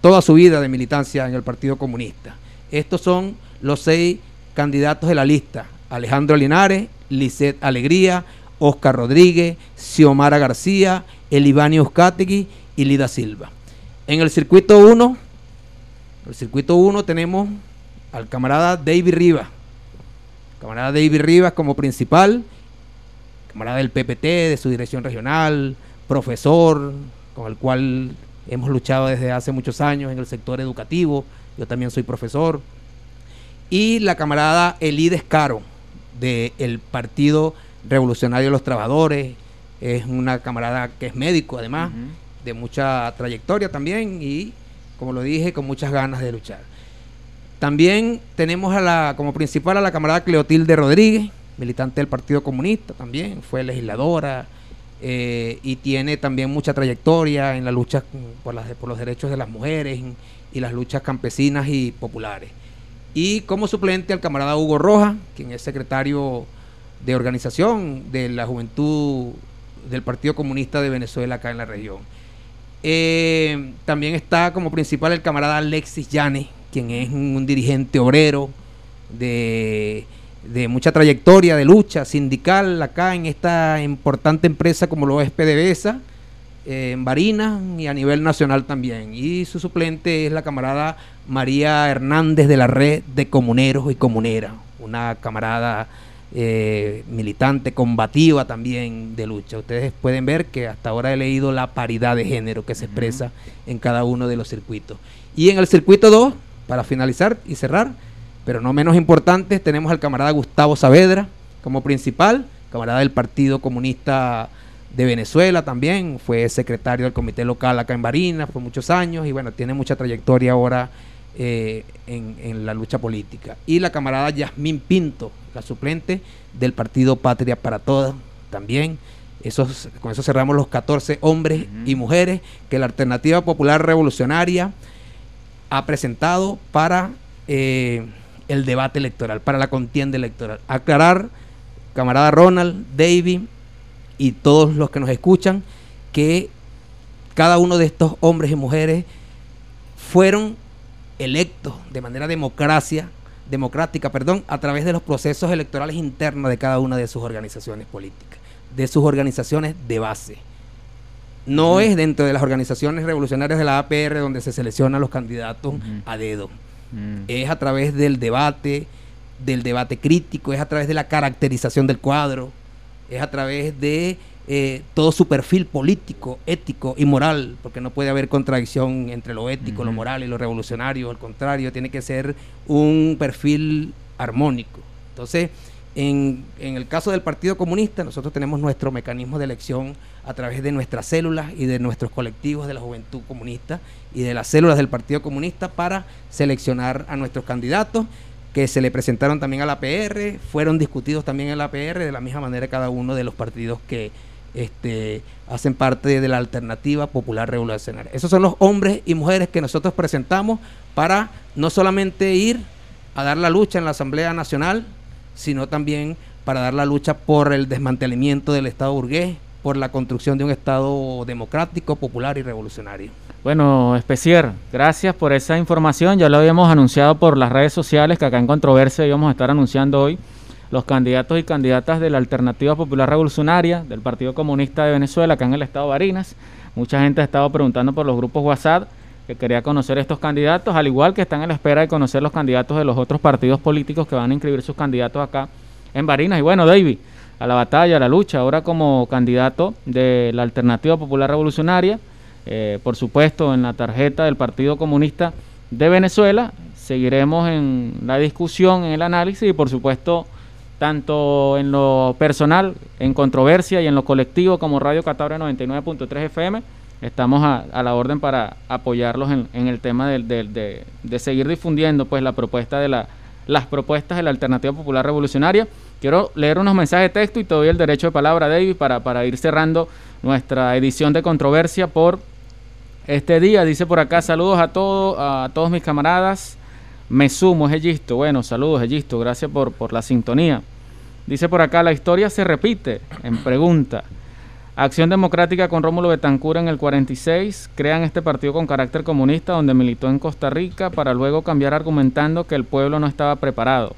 toda su vida de militancia en el Partido Comunista. Estos son los seis candidatos de la lista. Alejandro Linares, Lisette Alegría, Oscar Rodríguez, Xiomara García, Elibanio Uzcategui y Lida Silva. En el circuito 1, el circuito 1 tenemos al camarada David Rivas. Camarada David Rivas como principal, camarada del PPT, de su dirección regional, profesor, con el cual hemos luchado desde hace muchos años en el sector educativo. Yo también soy profesor. Y la camarada Elides Caro, del Partido Revolucionario de los Trabajadores. Es una camarada que es médico, además, de mucha trayectoria también y, como lo dije, con muchas ganas de luchar. También tenemos a la, como principal a la camarada Cleotilde Rodríguez, militante del Partido Comunista también, fue legisladora eh, y tiene también mucha trayectoria en la lucha por, por los derechos de las mujeres y las luchas campesinas y populares. Y como suplente al camarada Hugo Roja, quien es secretario de organización de la juventud del Partido Comunista de Venezuela acá en la región. Eh, también está como principal el camarada Alexis Llanes, quien es un dirigente obrero de, mucha trayectoria de lucha sindical acá en esta importante empresa como lo es PDVSA, eh, en Barinas y a nivel nacional también. Y su suplente es la camarada María Hernández de la Red de Comuneros y Comuneras, una camarada eh, militante, combativa también de lucha. Ustedes pueden ver que hasta ahora he leído la paridad de género que se expresa en cada uno de los circuitos. Y en el circuito 2, para finalizar y cerrar, pero no menos importante, tenemos al camarada Gustavo Saavedra como principal, camarada del Partido Comunista de Venezuela también, fue secretario del comité local acá en Barinas por muchos años y bueno, tiene mucha trayectoria ahora eh, en, la lucha política. Y la camarada Yasmín Pinto, la suplente del partido Patria para Todas también. Esos, con eso cerramos los 14 hombres y mujeres que la Alternativa Popular Revolucionaria ha presentado para eh, el debate electoral, para la contienda electoral. Aclarar, camarada Ronald, David y todos los que nos escuchan, que cada uno de estos hombres y mujeres fueron electos de manera democracia, democrática, perdón, a través de los procesos electorales internos de cada una de sus organizaciones políticas, de sus organizaciones de base. No es dentro de las organizaciones revolucionarias de la APR donde se seleccionan los candidatos a dedo. Es a través del debate, del debate crítico, es a través de la caracterización del cuadro, es a través de eh, todo su perfil político, ético y moral, porque no puede haber contradicción entre lo ético, lo moral y lo revolucionario, al contrario, tiene que ser un perfil armónico. Entonces, en, en, el caso del Partido Comunista, nosotros tenemos nuestro mecanismo de elección a través de nuestras células y de nuestros colectivos de la juventud comunista y de las células del Partido Comunista para seleccionar a nuestros candidatos que se le presentaron también a la PR, fueron discutidos también en la PR de la misma manera cada uno de los partidos que este, hacen parte de la alternativa popular revolucionaria. Esos son los hombres y mujeres que nosotros presentamos para no solamente ir a dar la lucha en la Asamblea Nacional, sino también para dar la lucha por el desmantelamiento del Estado burgués, por la construcción de un Estado democrático, popular y revolucionario. Bueno, Especier, gracias por esa información. Ya lo habíamos anunciado por las redes sociales que acá en Controversia íbamos a estar anunciando hoy los candidatos y candidatas de la Alternativa Popular Revolucionaria del Partido Comunista de Venezuela acá en el estado de Barinas. Mucha gente ha estado preguntando por los grupos WhatsApp que quería conocer estos candidatos, al igual que están en la espera de conocer los candidatos de los otros partidos políticos que van a inscribir sus candidatos acá en Barinas. Y bueno, David, a la batalla, a la lucha, ahora como candidato de la Alternativa Popular Revolucionaria, eh, por supuesto en la tarjeta del Partido Comunista de Venezuela. Seguiremos en la discusión, en el análisis y por supuesto tanto en lo personal, en controversia y en lo colectivo como Radio Catabria 99.3 FM. Estamos a, la orden para apoyarlos en, el tema de, de, seguir difundiendo pues la propuesta de la, las propuestas de la Alternativa Popular Revolucionaria. Quiero leer unos mensajes de texto y te doy el derecho de palabra, David, para, para ir cerrando nuestra edición de controversia por este día. Dice por acá, saludos a todos, a todos mis camaradas. Me sumo, es Egisto. Bueno, saludos, Egisto. Gracias por, por la sintonía. Dice por acá, la historia se repite. En pregunta. Acción Democrática con Rómulo Betancur en el 46 crean este partido con carácter comunista donde militó en Costa Rica para luego cambiar argumentando que el pueblo no estaba preparado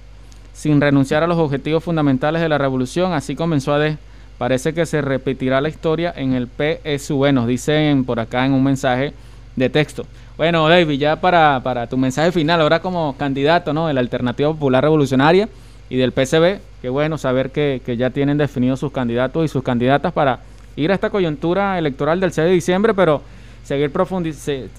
sin renunciar a los objetivos fundamentales de la revolución. Así comenzó a de Parece que se repetirá la historia en el PSV, nos dicen por acá en un mensaje de texto. Bueno, David, ya para, para tu mensaje final, ahora como candidato ¿no? de la Alternativa Popular Revolucionaria y del PSB, qué bueno saber que, que ya tienen definidos sus candidatos y sus candidatas para ir a esta coyuntura electoral del 6 de diciembre, pero seguir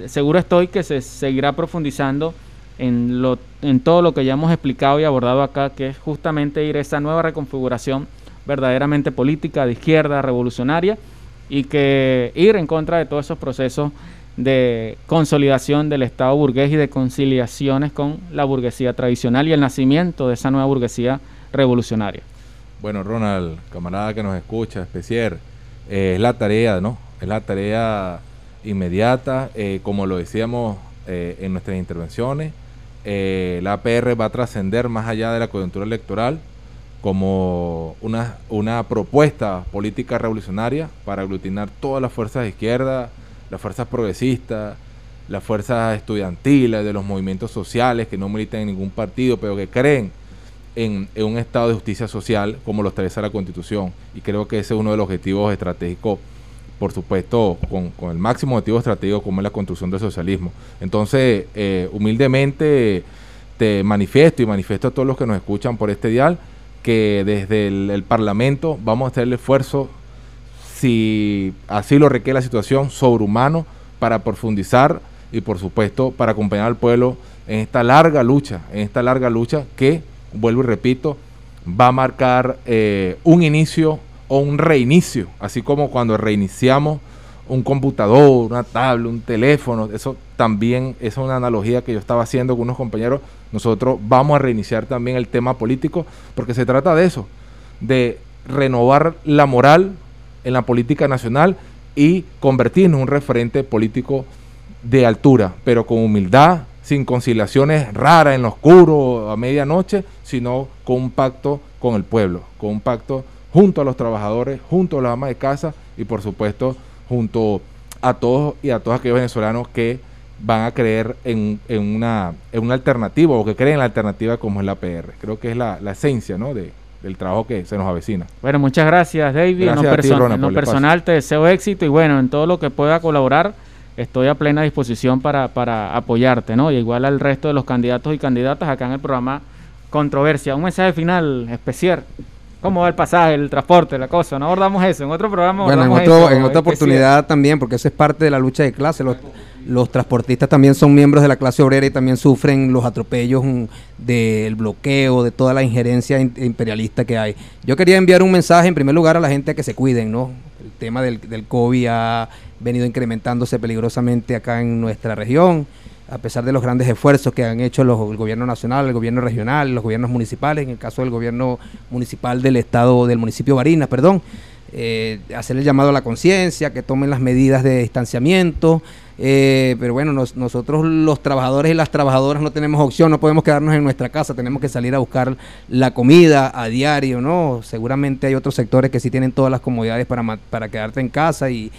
seguro estoy que se seguirá profundizando en, lo, en todo lo que ya hemos explicado y abordado acá, que es justamente ir a esa nueva reconfiguración verdaderamente política, de izquierda, revolucionaria, y que ir en contra de todos esos procesos de consolidación del Estado burgués y de conciliaciones con la burguesía tradicional y el nacimiento de esa nueva burguesía revolucionaria. Bueno, Ronald, camarada que nos escucha, especial, eh, es la tarea, ¿no? Es la tarea inmediata, eh, como lo decíamos eh, en nuestras intervenciones, la APR va a trascender más allá de la coyuntura electoral como una, una propuesta política revolucionaria para aglutinar todas las fuerzas de izquierda, las fuerzas progresistas, las fuerzas estudiantiles, de los movimientos sociales que no militan en ningún partido, pero que creen en, un estado de justicia social como lo establece la Constitución. Y creo que ese es uno de los objetivos estratégicos, por supuesto, con, el máximo objetivo estratégico como es la construcción del socialismo. Entonces, eh, humildemente te manifiesto y manifiesto a todos los que nos escuchan por este dial que desde el, Parlamento vamos a hacer el esfuerzo, si así lo requiere la situación, sobrehumano para profundizar y por supuesto para acompañar al pueblo en esta larga lucha, en esta larga lucha que, vuelvo y repito, va a marcar eh, un inicio o un reinicio, así como cuando reiniciamos un computador, una tablet, un teléfono, eso también es una analogía que yo estaba haciendo con unos compañeros. Nosotros vamos a reiniciar también el tema político porque se trata de eso, de renovar la moral en la política nacional y convertirnos en un referente político de altura, pero con humildad, sin conciliaciones raras en lo oscuro a medianoche, sino con un pacto con el pueblo, con un pacto junto a los trabajadores, junto a las amas de casa y por supuesto junto a todos y a todos aquellos venezolanos que van a creer en, una, en una alternativa o que creen en la alternativa como es la PR. Creo que es la, esencia ¿no? de, del trabajo que se nos avecina. Bueno, muchas gracias David. en lo, personal te deseo éxito y bueno, en todo lo que pueda colaborar estoy a plena disposición para, para apoyarte, ¿no? Y igual al resto de los candidatos y candidatas acá en el programa Controversia. Un mensaje final especial cómo va el pasaje, el transporte, la cosa. No abordamos eso. En otro programa. Bueno, en, en otra oportunidad también, porque eso es parte de la lucha de clase. Los, los, transportistas también son miembros de la clase obrera y también sufren los atropellos mm, del bloqueo, de toda la injerencia imperialista que hay. Yo quería enviar un mensaje en primer lugar a la gente que se cuiden, ¿no? El tema del, del COVID ha venido incrementándose peligrosamente acá en nuestra región a pesar de los grandes esfuerzos que han hecho los, el gobierno nacional, el gobierno regional, los gobiernos municipales, en el caso del gobierno municipal del estado, del municipio Barinas, perdón, eh, hacer el llamado a la conciencia, que tomen las medidas de distanciamiento, eh, pero bueno, nosotros los trabajadores y las trabajadoras no tenemos opción, no podemos quedarnos en nuestra casa, tenemos que salir a buscar la comida a diario, ¿no? Seguramente hay otros sectores que sí tienen todas las comodidades para, para quedarte en casa y,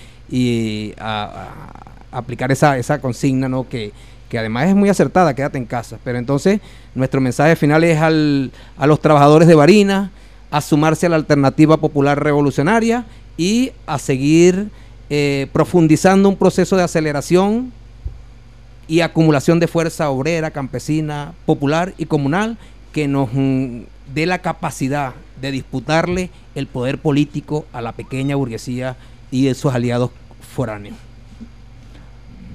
aplicar esa, esa consigna, ¿no? Que, que además es muy acertada, quédate en casa. Pero entonces nuestro mensaje final es al, a los trabajadores de Barina a sumarse a la alternativa popular revolucionaria y a seguir eh, profundizando un proceso de aceleración y acumulación de fuerza obrera, campesina, popular y comunal que nos mm, dé la capacidad de disputarle el poder político a la pequeña burguesía y de sus aliados foráneos.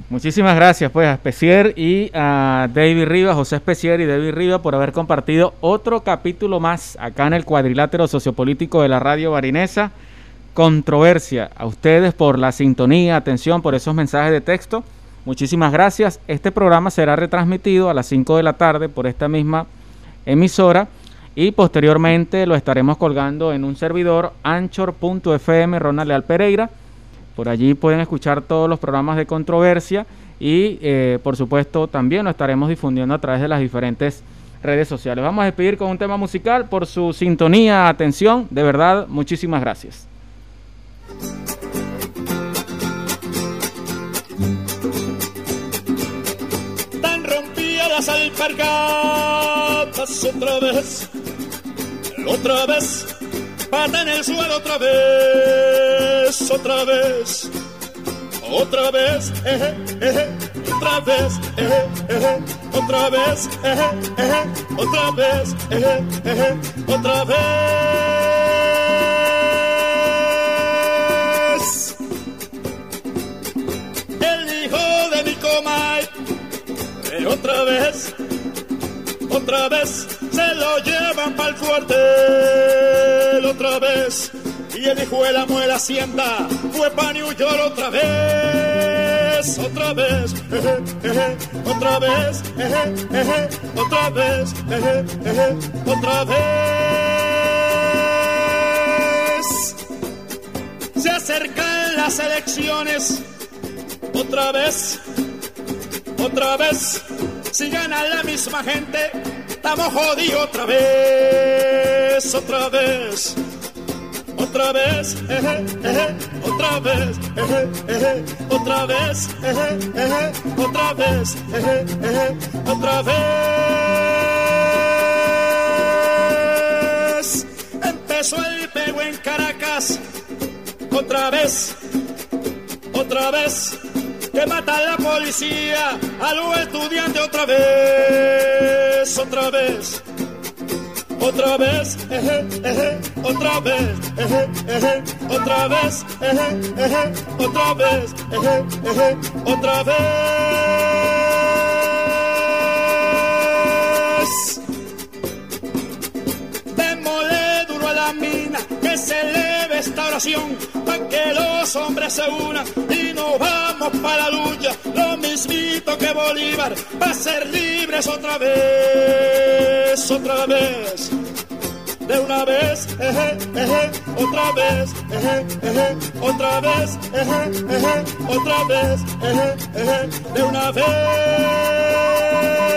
Muchísimas gracias pues a Especier y a David Rivas, José Especier y David Rivas por haber compartido otro capítulo más acá en el cuadrilátero sociopolítico de la radio barinesa. Controversia. A ustedes por la sintonía, atención por esos mensajes de texto. Muchísimas gracias. Este programa será retransmitido a las 5 de la tarde por esta misma emisora y posteriormente lo estaremos colgando en un servidor anchor.fm Ronald Leal Pereira por allí pueden escuchar todos los programas de controversia y eh, por supuesto también lo estaremos difundiendo a través de las diferentes redes sociales. Vamos a despedir con un tema musical por su sintonía, atención, de verdad, muchísimas gracias. Tan rompía las alpargatas otra vez, otra vez pata en el suelo otra vez, otra vez, otra vez, eh, eh, otra vez, eh, eh, otra vez, eh, eh, otra vez, eh, eh, otra vez. El hijo de mi comay, otra vez otra vez se lo llevan pa'l fuerte, otra vez. Y el hijo de la muela hacienda fue pa' New York otra vez, otra vez, eje, eje, otra vez, otra vez, otra vez. Se acercan las elecciones, otra vez, otra vez. Si gana la misma gente, estamos jodidos otra vez, otra vez. Otra vez, eje, eje, otra vez, eje, eje, otra vez, eje, eje, otra vez, eje, eje, otra vez. Empezó el pego en Caracas, otra vez, otra vez que mata a la policía a los estudiantes otra vez, otra vez, otra vez, eje, eje, otra vez, eje, eje, otra vez, eje, eje, otra vez, eje, eje, otra vez. Démosle duro a la mina se eleve esta oración para que los hombres se unan y nos vamos para la lucha, lo mismito que Bolívar, para ser libres otra vez, otra vez. De una vez, eje, eje, otra vez, eje, eje, otra vez, eje, eje, otra vez, eje, eje, de una vez.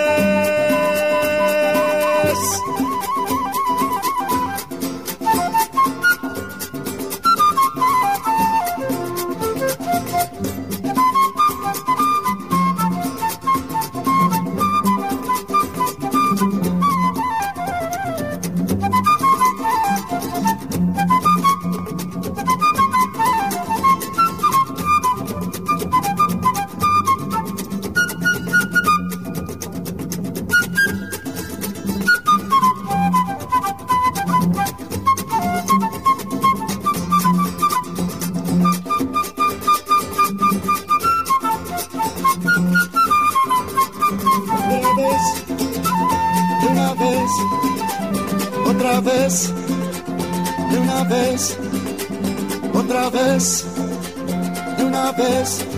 De